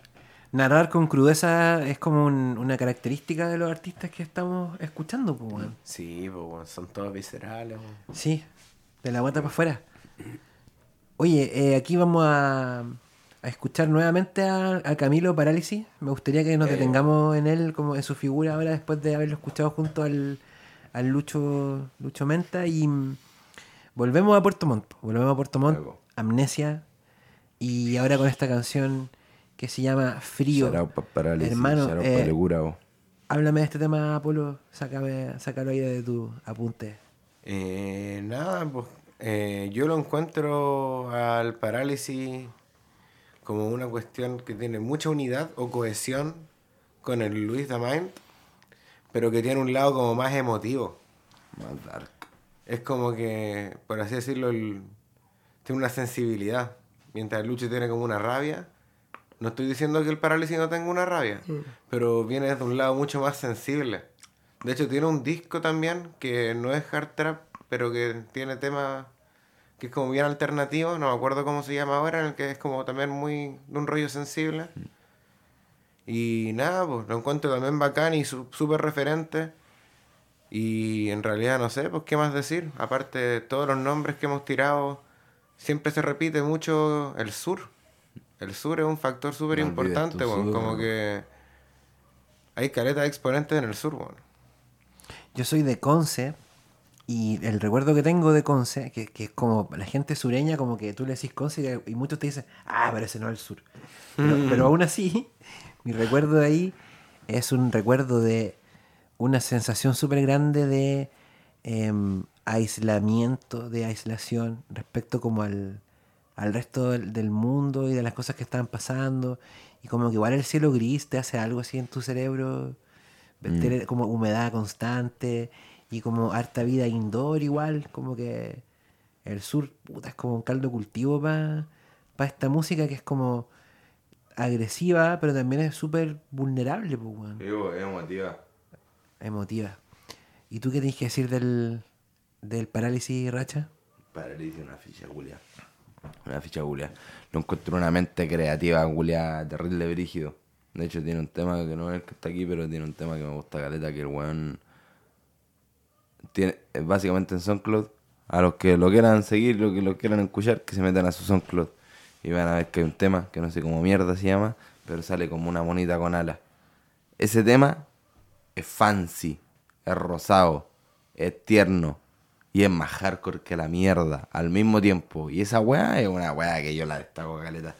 Narrar con crudeza es como un- una característica de los artistas que estamos escuchando, pues. Sí, pues bueno, son todos viscerales. Sí, de la guata para afuera. Oye, eh, aquí vamos a, a escuchar nuevamente a, a Camilo Parálisis. Me gustaría que nos detengamos en él, como en su figura ahora, después de haberlo escuchado junto al, al Lucho, Lucho Menta. Y mm, volvemos a Puerto Montt. Volvemos a Puerto Montt. Amnesia. Y ahora con esta canción que se llama Frío. Hermano, eh, háblame de este tema, Apolo. Sácame, sácalo ahí de tu apunte. Eh, nada, pues eh, yo lo encuentro al parálisis como una cuestión que tiene mucha unidad o cohesión con el Luis Damain, pero que tiene un lado como más emotivo. Más dark. Es como que, por así decirlo, el- tiene una sensibilidad. Mientras el Lucho tiene como una rabia. No estoy diciendo que el parálisis no tenga una rabia, pero viene de un lado mucho más sensible. De hecho, tiene un disco también que no es hard trap, pero que tiene temas que es como bien alternativo, no me acuerdo cómo se llama ahora, en el que es como también muy de un rollo sensible. Y nada, pues lo encuentro también bacán y súper referente. Y en realidad no sé, pues qué más decir. Aparte de todos los nombres que hemos tirado, siempre se repite mucho el sur. El sur es un factor súper importante, sur, como que hay caretas de exponentes en el sur, weón. Yo soy de Conce y el recuerdo que tengo de Conce, que, que es como la gente sureña, como que tú le decís Conce y, y muchos te dicen, ah, pero ese no es el sur. Pero, pero aún así, mi recuerdo de ahí es un recuerdo de una sensación súper grande de em, aislamiento, de aislación respecto como al, al resto del, del mundo y de las cosas que estaban pasando. Y como que igual el cielo gris te hace algo así en tu cerebro tener como humedad constante y como harta vida indoor igual, como que el sur puta, es como un caldo cultivo para esta música que es como agresiva, pero también es súper vulnerable, pues, weón, Digo, es emotiva. emotiva. ¿Y tú qué tienes que decir del, del parálisis racha? Parálisis, una ficha culia. Una ficha culia. Lo encuentro una mente creativa, culia, terrible brígido. De hecho, tiene un tema que no es el que está aquí, pero tiene un tema que me gusta caleta, que el weón tiene, es básicamente en SoundCloud. A los que lo quieran seguir, los que lo quieran escuchar, que se metan a su SoundCloud. Y van a ver que hay un tema, que no sé cómo mierda se llama, pero sale como una monita con alas. Ese tema es fancy, es rosado, es tierno y es más hardcore que la mierda al mismo tiempo. Y esa weá es una weá que yo la destaco, caleta. El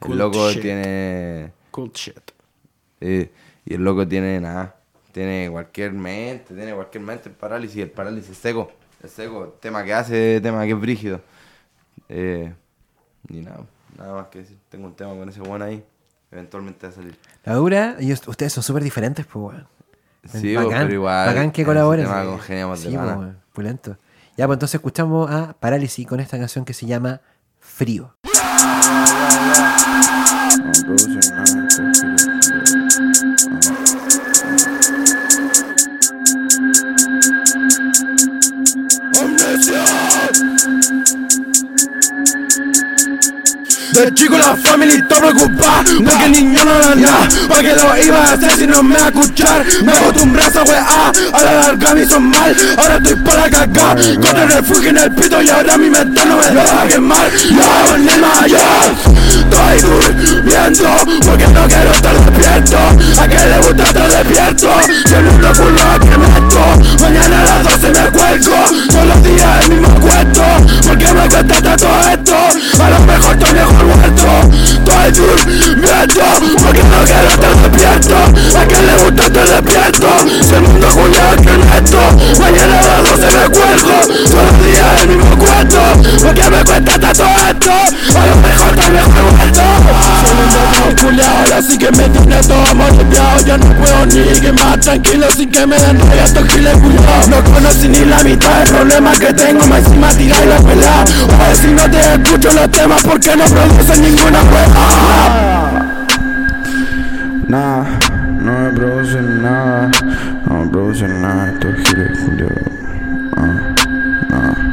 Cool loco shit. tiene. Cool shit. eh, y el loco tiene nada. Tiene cualquier mente, tiene cualquier mente el parálisis. El parálisis es seco. Es seco. Tema que hace, tema que es brígido. Eh, y nada, nada más que decir. Tengo un tema con ese weón ahí. Eventualmente va a salir. La dura, ellos, ustedes son súper diferentes, pues, weón. Sí, pues, pero igual. Bacán que colaboren. Sí, pana. pues, pulento. Ya, pues entonces escuchamos a Parálisis con esta canción que se llama Frío. De chico la familia está preocupada Porque el niño no da nada ¿Para qué lo iba a hacer si no me escuchar? Me acostumbré a esa weá. A la larga me hizo mal. Ahora estoy para cagar Con el refugio en el pito Y ahora mi mente no me deja quemar. Yo en el mayor Estoy durmiendo Porque no quiero estar despierto. A que le gusta estar despierto Si el mundo culo que meto. Mañana a las 12 me cuelgo. Todos los días el mismo cuento. Porque me cuesta tanto esto A lo mejor estoy mejor muerto. Estoy durmiendo Porque no quiero estar despierto. A que le gusta estar despierto. Si el mundo culo que meto Mañana a las 12 me cuelgo Todos los días el mismo cuento. Porque me cuesta tanto esto. A lo mejor estoy mejor muerto. Soy un culiao Así que me tiene todo moldeado Ya no puedo ni que más tranquilo Sin que me den raya estos giles culiao. No conocí ni la mitad del problema que tengo Más encima tirar y la pelea A ver si no te escucho los temas Porque no producen ninguna hueá Nah, no me producen nada, no me producen nada estos giles culiados. Ah, nah.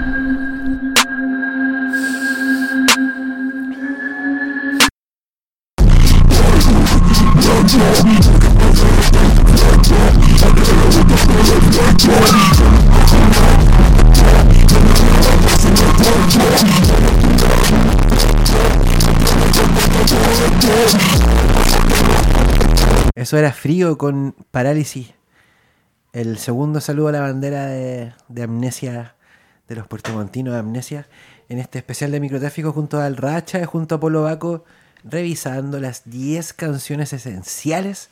Eso era Frío con Parálisis. El segundo saludo a la bandera de, Amnesia, de los puertomontinos de Amnesia, en este especial de microtráfico junto al Racha, junto a Polo Baco, revisando las 10 canciones esenciales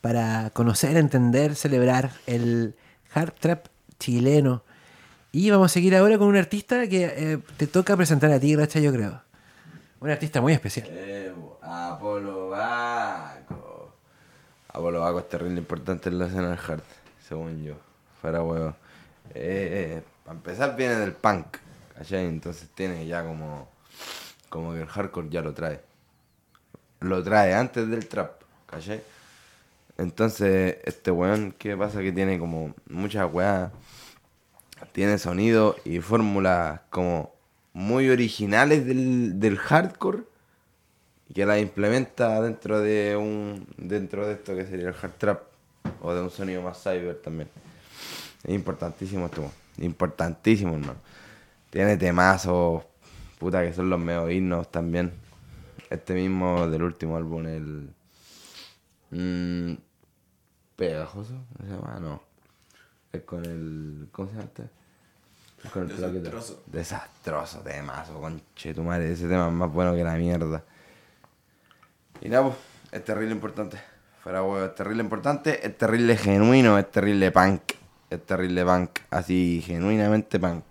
para conocer, entender, celebrar el hard trap chileno. Y vamos a seguir ahora con un artista que eh, te toca presentar a ti, Racha, yo creo. Un artista muy especial. Apolo Baco. Apolo Baco es terrible importante en la escena del hard, según yo. Fuera huevo. Eh, para empezar viene del punk, ¿cachai? Entonces tiene ya como, como que el hardcore ya lo trae. Lo trae antes del trap, ¿cachai? Entonces, este weón, ¿qué pasa? Que tiene como muchas weas. Tiene sonido y fórmulas como muy originales del, del hardcore y que las implementa dentro de un dentro de esto que sería el hard trap o de un sonido más cyber también. Es importantísimo esto, importantísimo, hermano. Tiene temazos, puta que son los medio himnos también. Este mismo del último álbum, el mm, pegajoso, ¿cómo se llama? No. Es con el. ¿Cómo se llama este? Es con el plaqueta. Desastroso. Desastroso, temazo, conche tu madre. Ese tema es más bueno que la mierda. Y nada, pues, es terrible importante. Fuera huevo, es terrible importante, es terrible genuino, es terrible punk. Es terrible punk, así genuinamente punk.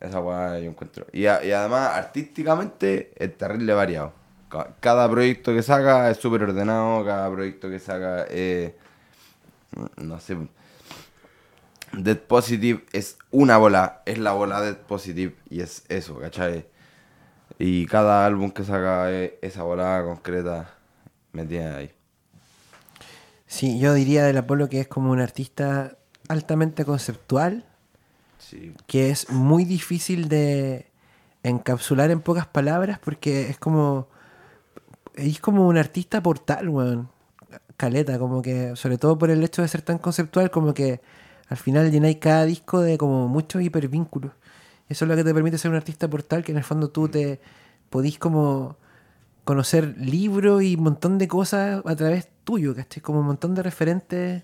Esa weá yo encuentro. Y, a- y además, artísticamente, es terrible variado. Ca- Cada proyecto que saca es súper ordenado, cada proyecto que saca es. No sé. Dead Positive es una bola, es la bola Dead Positive y es eso, ¿cachai? Y cada álbum que saca es esa bola concreta metida ahí. Sí, yo diría del Apolo que es como un artista altamente conceptual, Sí. que es muy difícil de encapsular en pocas palabras porque es como es como un artista portal, weón. Caleta, como que sobre todo por el hecho de ser tan conceptual como que al final llenáis cada disco de como muchos hipervínculos. Eso es lo que te permite ser un artista portal que en el fondo tú te podís como conocer libros y un montón de cosas a través tuyo, ¿cachai? Como un montón de referentes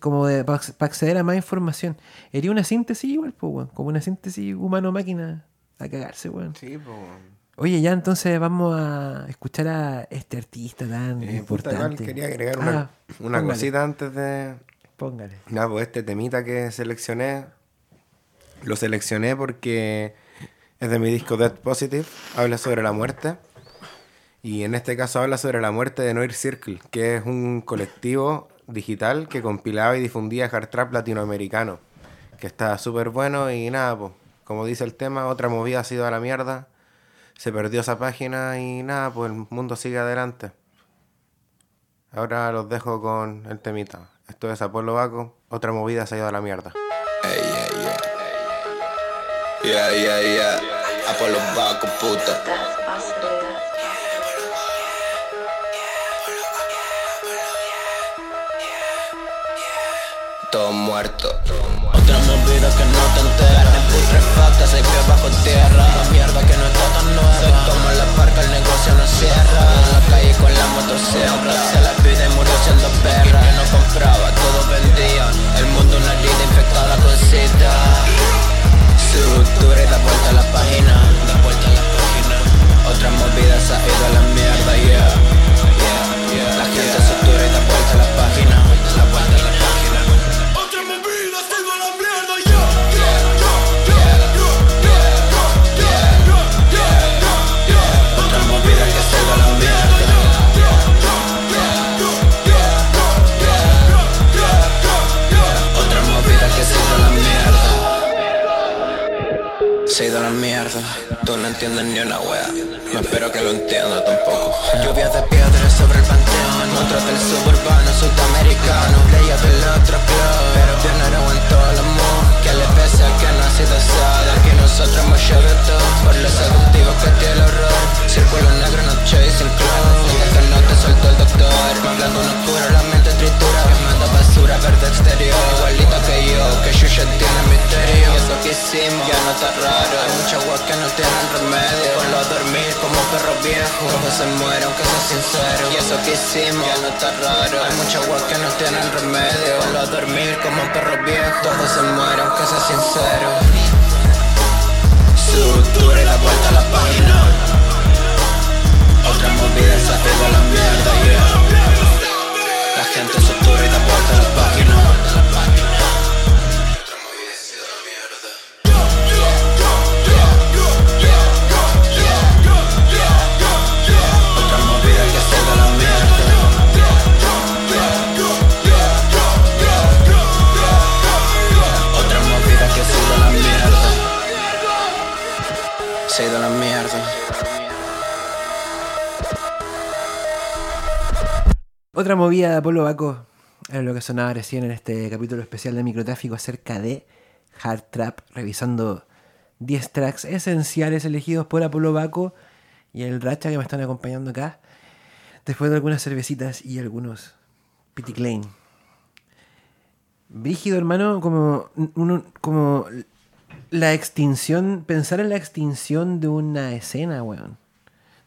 como para acceder a más información. Sería una síntesis igual, pues, weón. Como una síntesis humano-máquina a cagarse, weón. Sí, pues. Oye, ya entonces vamos a escuchar a este artista tan Eh, importante. quería agregar una, Ah, una cosita antes de. Póngale. Nada, pues este temita que seleccioné. Lo seleccioné porque es de mi disco Dead Positive. Habla sobre la muerte. Y en este caso habla sobre la muerte de Noir Circle, que es un colectivo digital que compilaba y difundía hard trap latinoamericano. Que está súper bueno y nada, pues, como dice el tema, otra movida ha sido a la mierda. Se perdió esa página y nada, pues el mundo sigue adelante. Ahora los dejo con el temita. Esto es Apolo Baco, otra movida se ha ido a la mierda. Yeah, yeah, yeah. Apolo Baco, puta. Todo muerto. Otra movida que no te enteras. Putrefacta, se que bajo tierra. La mierda que no está tan nueva. Soy como la parca, el negocio no cierra. En la calle con la motosierra. Se la pide y murió siendo perra. Que no compraba, todo vendía. El mundo una herida infectada con sida. Sutura y da vuelta a la página. Da vuelta a la página. Otra movida se ha ido a la mierda. Yeah, Tú no entiendes ni una wea. No espero que lo entienda tampoco. Lluvia de piedras sobre el panteón. Otro del suburbano sudamericano. Playa del otro club. Pero pionero en todo el amor. Que le pese al que no ha sido solo. Aquí nosotros hemos todo. Por los seductivos que tiene el horror. Círculo negro, no chasing clown. Que no te soltó el doctor. Hablando una cura, la mente tritura. Basura verde exterior. Igualito que yo, que Shusha tiene misterio. Y eso que hicimos ya no está raro. Hay mucha agua que no tienen remedio. Ponlo a dormir como perro viejo. Todos se mueren, aunque sea sincero. Y eso que hicimos ya no está raro. Hay mucha agua que no tienen remedio. Ponlo a dormir como perro viejo. Todos se mueren, aunque sea sincero. Sutura y da vuelta a la página. Otra movida se la mierda, yeah. La gente sutura y da vuelta a la página. Otra movida Otra movida de Apolo Baco era lo que sonaba recién en este capítulo especial de microtráfico acerca de Hard Trap, revisando 10 tracks esenciales elegidos por Apolo Baco y el Racha que me están acompañando acá, después de algunas cervecitas y algunos Pity Klein. Brígido, hermano, como, uno, como la extinción, pensar en la extinción de una escena, weón.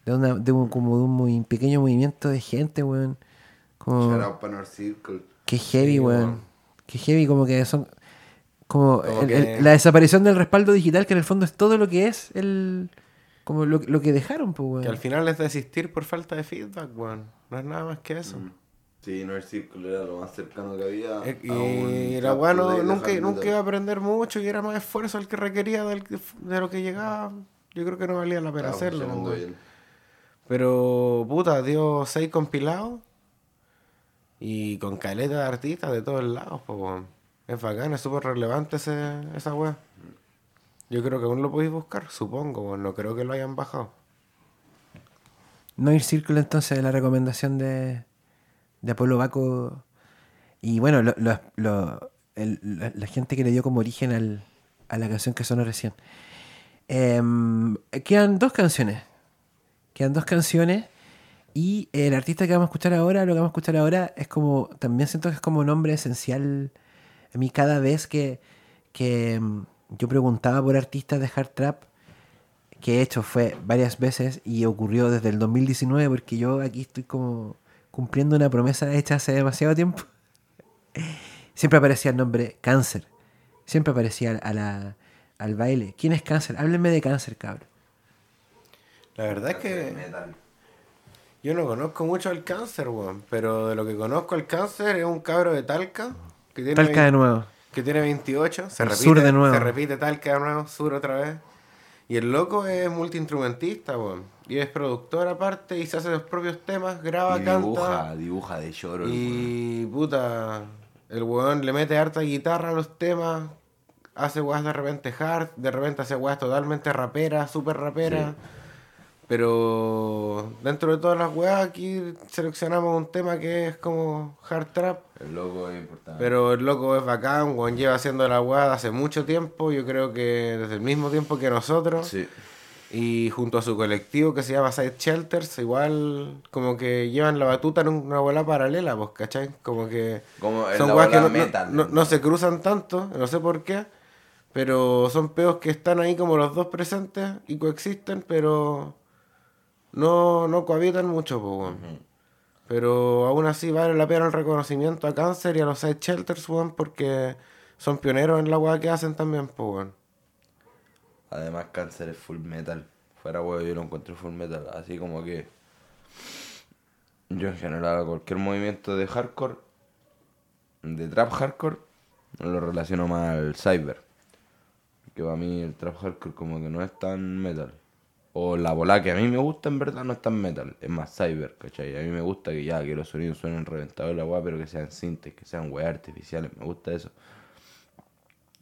De, una, de un, como de un muy pequeño movimiento de gente, weón. Como, Shout out Panor Circle. Qué heavy, Sí, weón. weón. Qué heavy, como que son. Como, Como el- que- el- la desaparición del respaldo digital, que en el fondo es todo lo que es el. Como lo, lo que dejaron, pues, weón. Que al final es desistir por falta de feedback, weón. No es nada más que eso. Sí, Noir Circle era lo más cercano que había. Eh, Y la trap weá no- today de nunca, nunca iba a aprender mucho y era más esfuerzo el que requería del, de lo que llegaba. Yo creo que no valía la pena Estaba hacerlo. Pero, puta, dio seis compilados y con caleta de artistas de todos lados, weón. Es bacán, es súper relevante ese, esa weá. Yo creo que aún lo podéis buscar, supongo. No creo que lo hayan bajado. No ir círculo entonces la recomendación de, de Apolo Baco. Y bueno, lo- lo- el- la, la gente que le dio como origen al- a la canción que sonó recién. Em, quedan dos canciones. Quedan dos canciones. Y el artista que vamos a escuchar ahora, lo que vamos a escuchar ahora, es como. También siento que es como nombre esencial. A mí, cada vez que, que em, yo preguntaba por artistas de hard trap, que he hecho fue varias veces y ocurrió desde el 2019 porque yo aquí estoy como cumpliendo una promesa hecha hace demasiado tiempo. siempre aparecía el nombre cáncer. Siempre aparecía a la, al baile. ¿Quién es cáncer? Háblenme de cáncer, cabrón. La verdad es que yo no conozco mucho el cáncer, weón. Pero de lo que conozco el cáncer es un cabro de Talca. Que tiene Talca de nuevo. Que tiene 28. Se El repite, sur de nuevo. Se repite Talca de nuevo, sur otra vez. Y el loco es multiinstrumentista, weón. Y es productor aparte y se hace los propios temas, graba, Y canta. dibuja, dibuja de lloro. el. Y puta, el weón le mete harta guitarra a los temas, hace weas de repente hard, de repente hace weas totalmente raperas, súper raperas. Pero dentro de todas las weas aquí seleccionamos un tema que es como hard trap. El loco es importante. Pero el loco es bacán, weón lleva haciendo la wea hace mucho tiempo, yo creo que desde el mismo tiempo que nosotros. Sí. Y junto a su colectivo que se llama Side Shelters, igual como que llevan la batuta en una bola paralela, pues, ¿cachai? Como que Como son weas que no- no se cruzan tanto, no sé por qué, pero son peos que están ahí como los dos presentes y coexisten, pero no, no cohabitan mucho, pues, weón. Pero aún así vale la pena el reconocimiento a Cáncer y a los Side Shelters, weón, porque son pioneros en la weá que hacen también, pues, weón. Además, Cáncer es full metal. Fuera huevo, yo lo encuentro full metal. Así como que. Yo en general, cualquier movimiento de hardcore, de trap hardcore, lo relaciono más al cyber. Que para mí el trap hardcore como que no es tan metal. O la bola que a mí me gusta en verdad no es tan metal, es más cyber, ¿cachai? A mí me gusta que ya, que los sonidos suenen reventados la weá, pero que sean sintes, que sean weas artificiales, me gusta eso.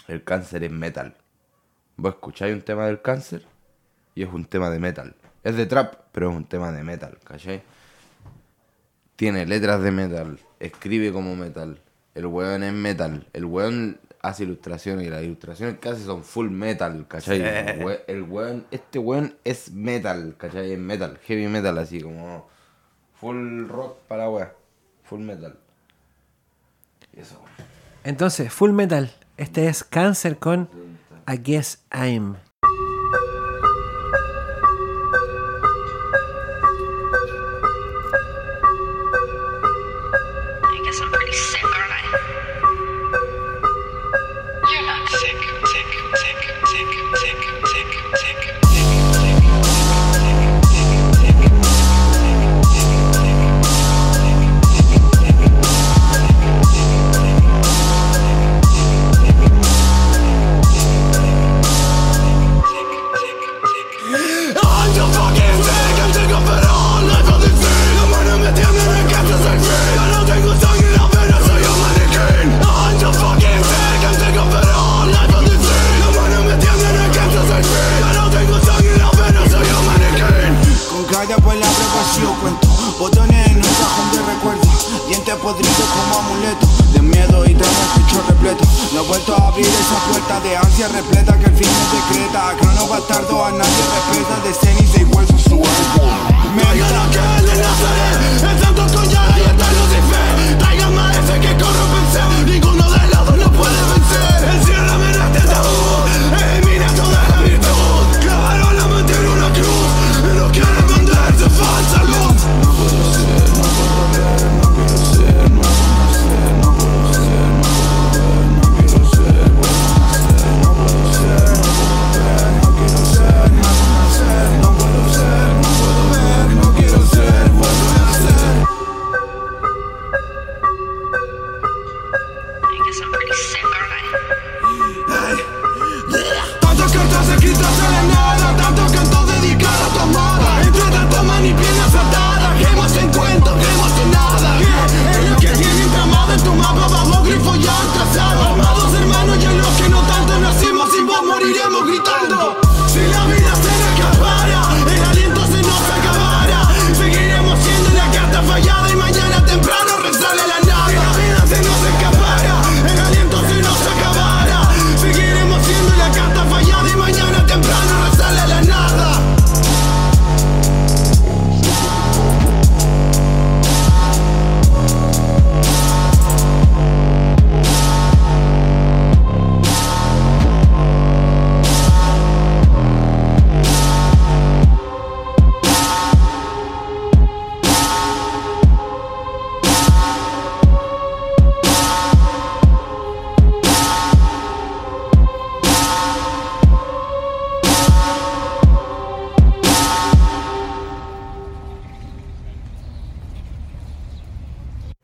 El cáncer es metal. Vos escucháis un tema del cáncer y es un tema de metal. Es de trap, pero es un tema de metal, ¿cachai? Tiene letras de metal, escribe como metal. El weón es metal. El weón hace ilustraciones y las ilustraciones que hace son full metal, ¿cachai? El we- El weón, este weón es metal, ¿cachai? Es metal, heavy metal, así como full rock para wea. Full metal. Y eso. Entonces, Full Metal. Este es Cáncer con I Guess I'm.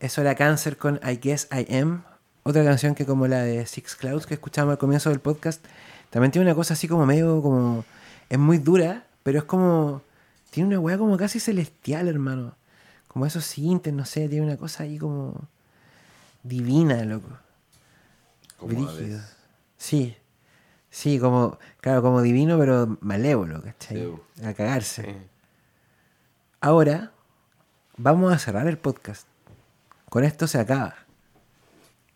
Eso era Cancer con I Guess I Am. Otra canción que como la de Six Clouds que escuchamos al comienzo del podcast. También tiene una cosa así como medio como... Es muy dura, pero es como... Tiene una weá como casi celestial, hermano. Como esos sintes, no sé, tiene una cosa ahí como... Divina, loco. Como Brígido. Sí. Sí, como... Claro, como divino, pero malévolo, ¿cachai? A cagarse. Sí. Ahora vamos a cerrar el podcast. Con esto se acaba.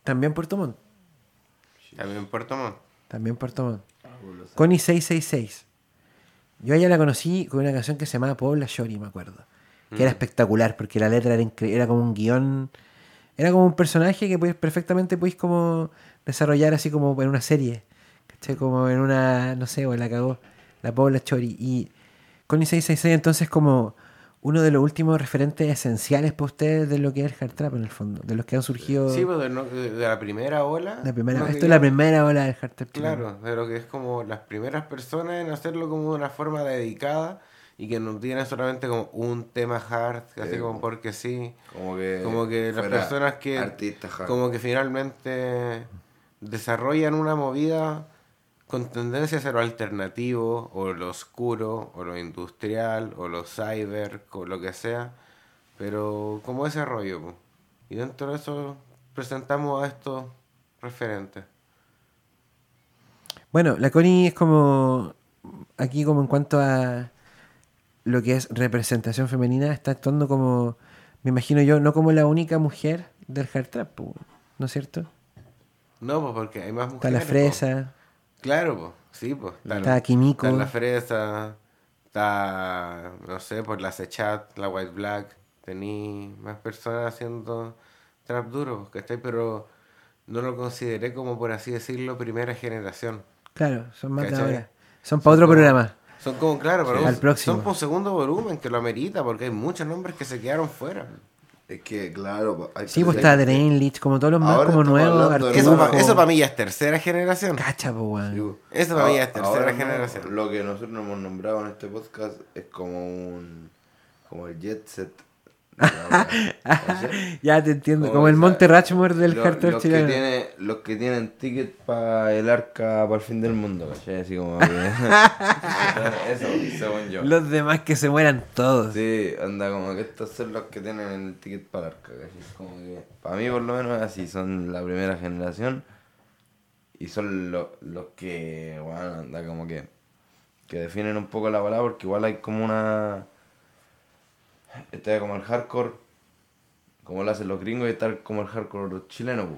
También Puerto Montt. También Puerto Montt. También Puerto Montt. Connie 666. Yo a ella la conocí con una canción que se llamaba Pobla Shori, me acuerdo. Que era Mm. espectacular porque la letra era, era como un guion. Era como un personaje que pues, perfectamente podéis como desarrollar así como en una serie. ¿Cachai? Como en una, no sé, o la cagó. La Pobla Chori. Y Connie 666 entonces como uno de los últimos referentes esenciales para ustedes de lo que es el hard trap en el fondo. De los que han surgido... Sí, pues de, no- de- de la primera ola. la primera, no, que esto es la primera ola del hard trap. Claro, pero que es como las primeras personas en hacerlo como de una forma dedicada y que no tiene solamente como un tema hard, así Sí, como po. porque sí. Como que, Como que las personas que hard. como que finalmente desarrollan una movida con tendencia hacia lo alternativo o lo oscuro o lo industrial o lo cyber o lo que sea, pero como ese rollo. po. Y dentro de eso presentamos a estos referentes. Bueno, la Connie es como. Aquí, como en cuanto a lo que es representación femenina, está actuando como. Me imagino yo, no como la única mujer del hard trap, ¿no es cierto? No, pues porque hay más Está mujeres. la po. Claro, pues, sí, pues. Está Kimiko. Está la fresa, está, no sé, pues la Sechat, la White Black. Tení más personas haciendo trap duro, ¿cachai? Pero no lo consideré como, por así decirlo, primera generación. Claro, son más de ¿cachai? ahora. Son para otro como- programa. Son como, claro, pero Sí. son por un segundo volumen que lo amerita, porque hay muchos nombres que se quedaron fuera. Es que, claro, hay Sí, pues está Drainlich, como todos los más como nuevos. Eso, pa- eso para mí ya es tercera generación. Cacha, po, weón. Eso para mí ya es tercera no, generación. Lo que nosotros nos hemos nombrado en este podcast es como un. como el jet set. Ya te entiendo, como Como el Monte Rushmore del Lo- los, que chileno. tiene, los que tienen ticket para el arca para el fin del mundo, ¿cachai? Así como que. Eso, según yo. Los demás que se mueran todos. Sí, anda como que estos son los que tienen el ticket para el arca, ¿cachai? Como que. Para mí, por lo menos, así. Son la primera generación. Y son lo- los que, bueno, anda como que. que definen un poco la palabra, porque igual hay como una. Está como el hardcore, como lo hacen los gringos, y está como el hardcore chileno, pu,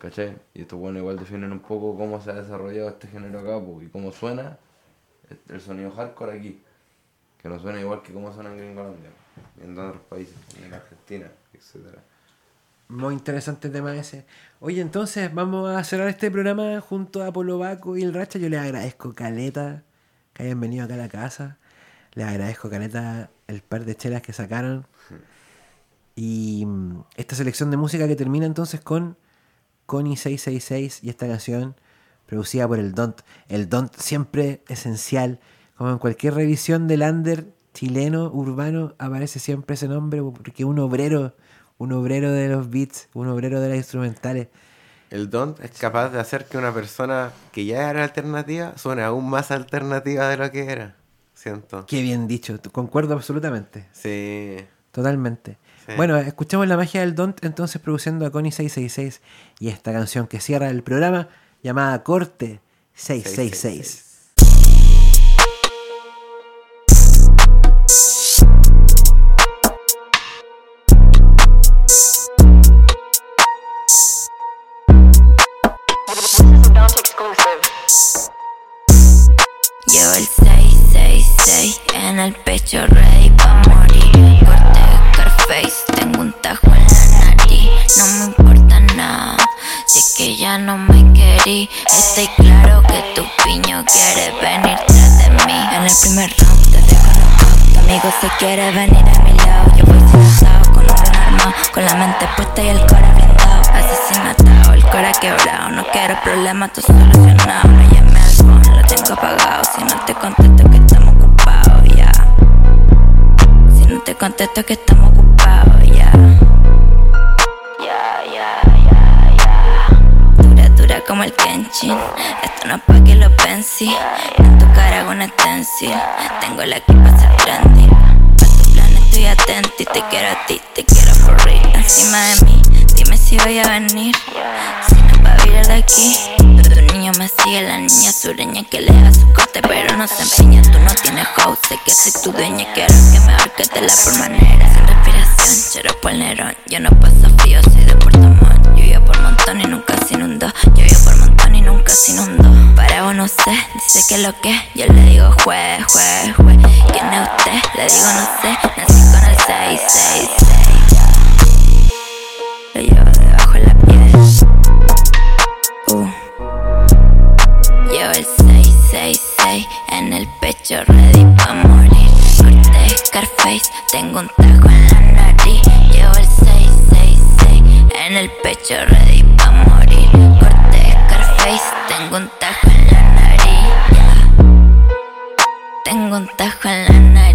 ¿cachai? Y estos bueno igual definen un poco cómo se ha desarrollado este género acá, y cómo suena el sonido hardcore aquí. Que no suena igual que cómo suena en Gringolandia, en otros países, en Argentina, etcétera. Muy interesante tema ese. Oye, entonces vamos a cerrar este programa junto a Polo Baco y el Racha. Yo les agradezco, Caleta, que hayan venido acá a la casa. Les agradezco, Caleta, el par de chelas que sacaron. Y mm, esta selección de música que termina entonces con Connie 666 y esta canción producida por el Don't. El Don't siempre esencial. Como en cualquier revisión del under chileno, urbano, aparece siempre ese nombre porque un obrero, un obrero de los beats, un obrero de las instrumentales. El Don es capaz de hacer que una persona que ya era alternativa suene aún más alternativa de lo que era siento. Qué bien dicho, concuerdo absolutamente. Sí. Totalmente. Bueno, escuchamos la magia del Don't, entonces produciendo a Connie 666 y esta canción que cierra el programa llamada Corte 666. 666. El pecho ready pa' morir. Corte de Scarface, tengo un tajo en la nariz. No me importa nada, si es que ya no me querí. Estoy claro que tu piño quiere venir tras de mí. En el primer round te dejo Tu amigo se quiere venir a mi lado Yo voy sin asado, con un arma. Con la mente puesta y el cora blindado Asesinatado, el cora quebrado. No quiero problemas, tú solucionado. No llame al phone, lo tengo apagado. Si no te contesto contesto que estamos ocupados, ya. Ya, ya, ya, Dura, dura como el Kenshin. Esto no es pa' que lo pensi. En tu cara hago una stencil. Tengo la que pasa grande. A tu plan estoy atento y te quiero a ti, te quiero por real. Encima de mí, dime si voy a venir. Si no va a de aquí, pero tu niño me sigue la niña sureña que le su corte, pero no se empeña. Tú no tienes house, sé que soy tu dueña. Quiero que me ahorquete la por manera. Sin respiración, chero por nerón. Yo no paso frío, soy de Puerto Montt. Lluvia por montón y nunca se inundó. Lluvia por montón y nunca se inundó. Para vos no sé, dice que lo que. Yo le digo jue, jue, jue. ¿Quién es usted? Le digo no sé. Nací con el 666. Pecho, ready pa' morir. Corte Scarface, tengo un tajo en la nariz. Llevo el 666 en el pecho, ready pa' morir. Corte Scarface, tengo un tajo en la nariz. Tengo un tajo en la nariz.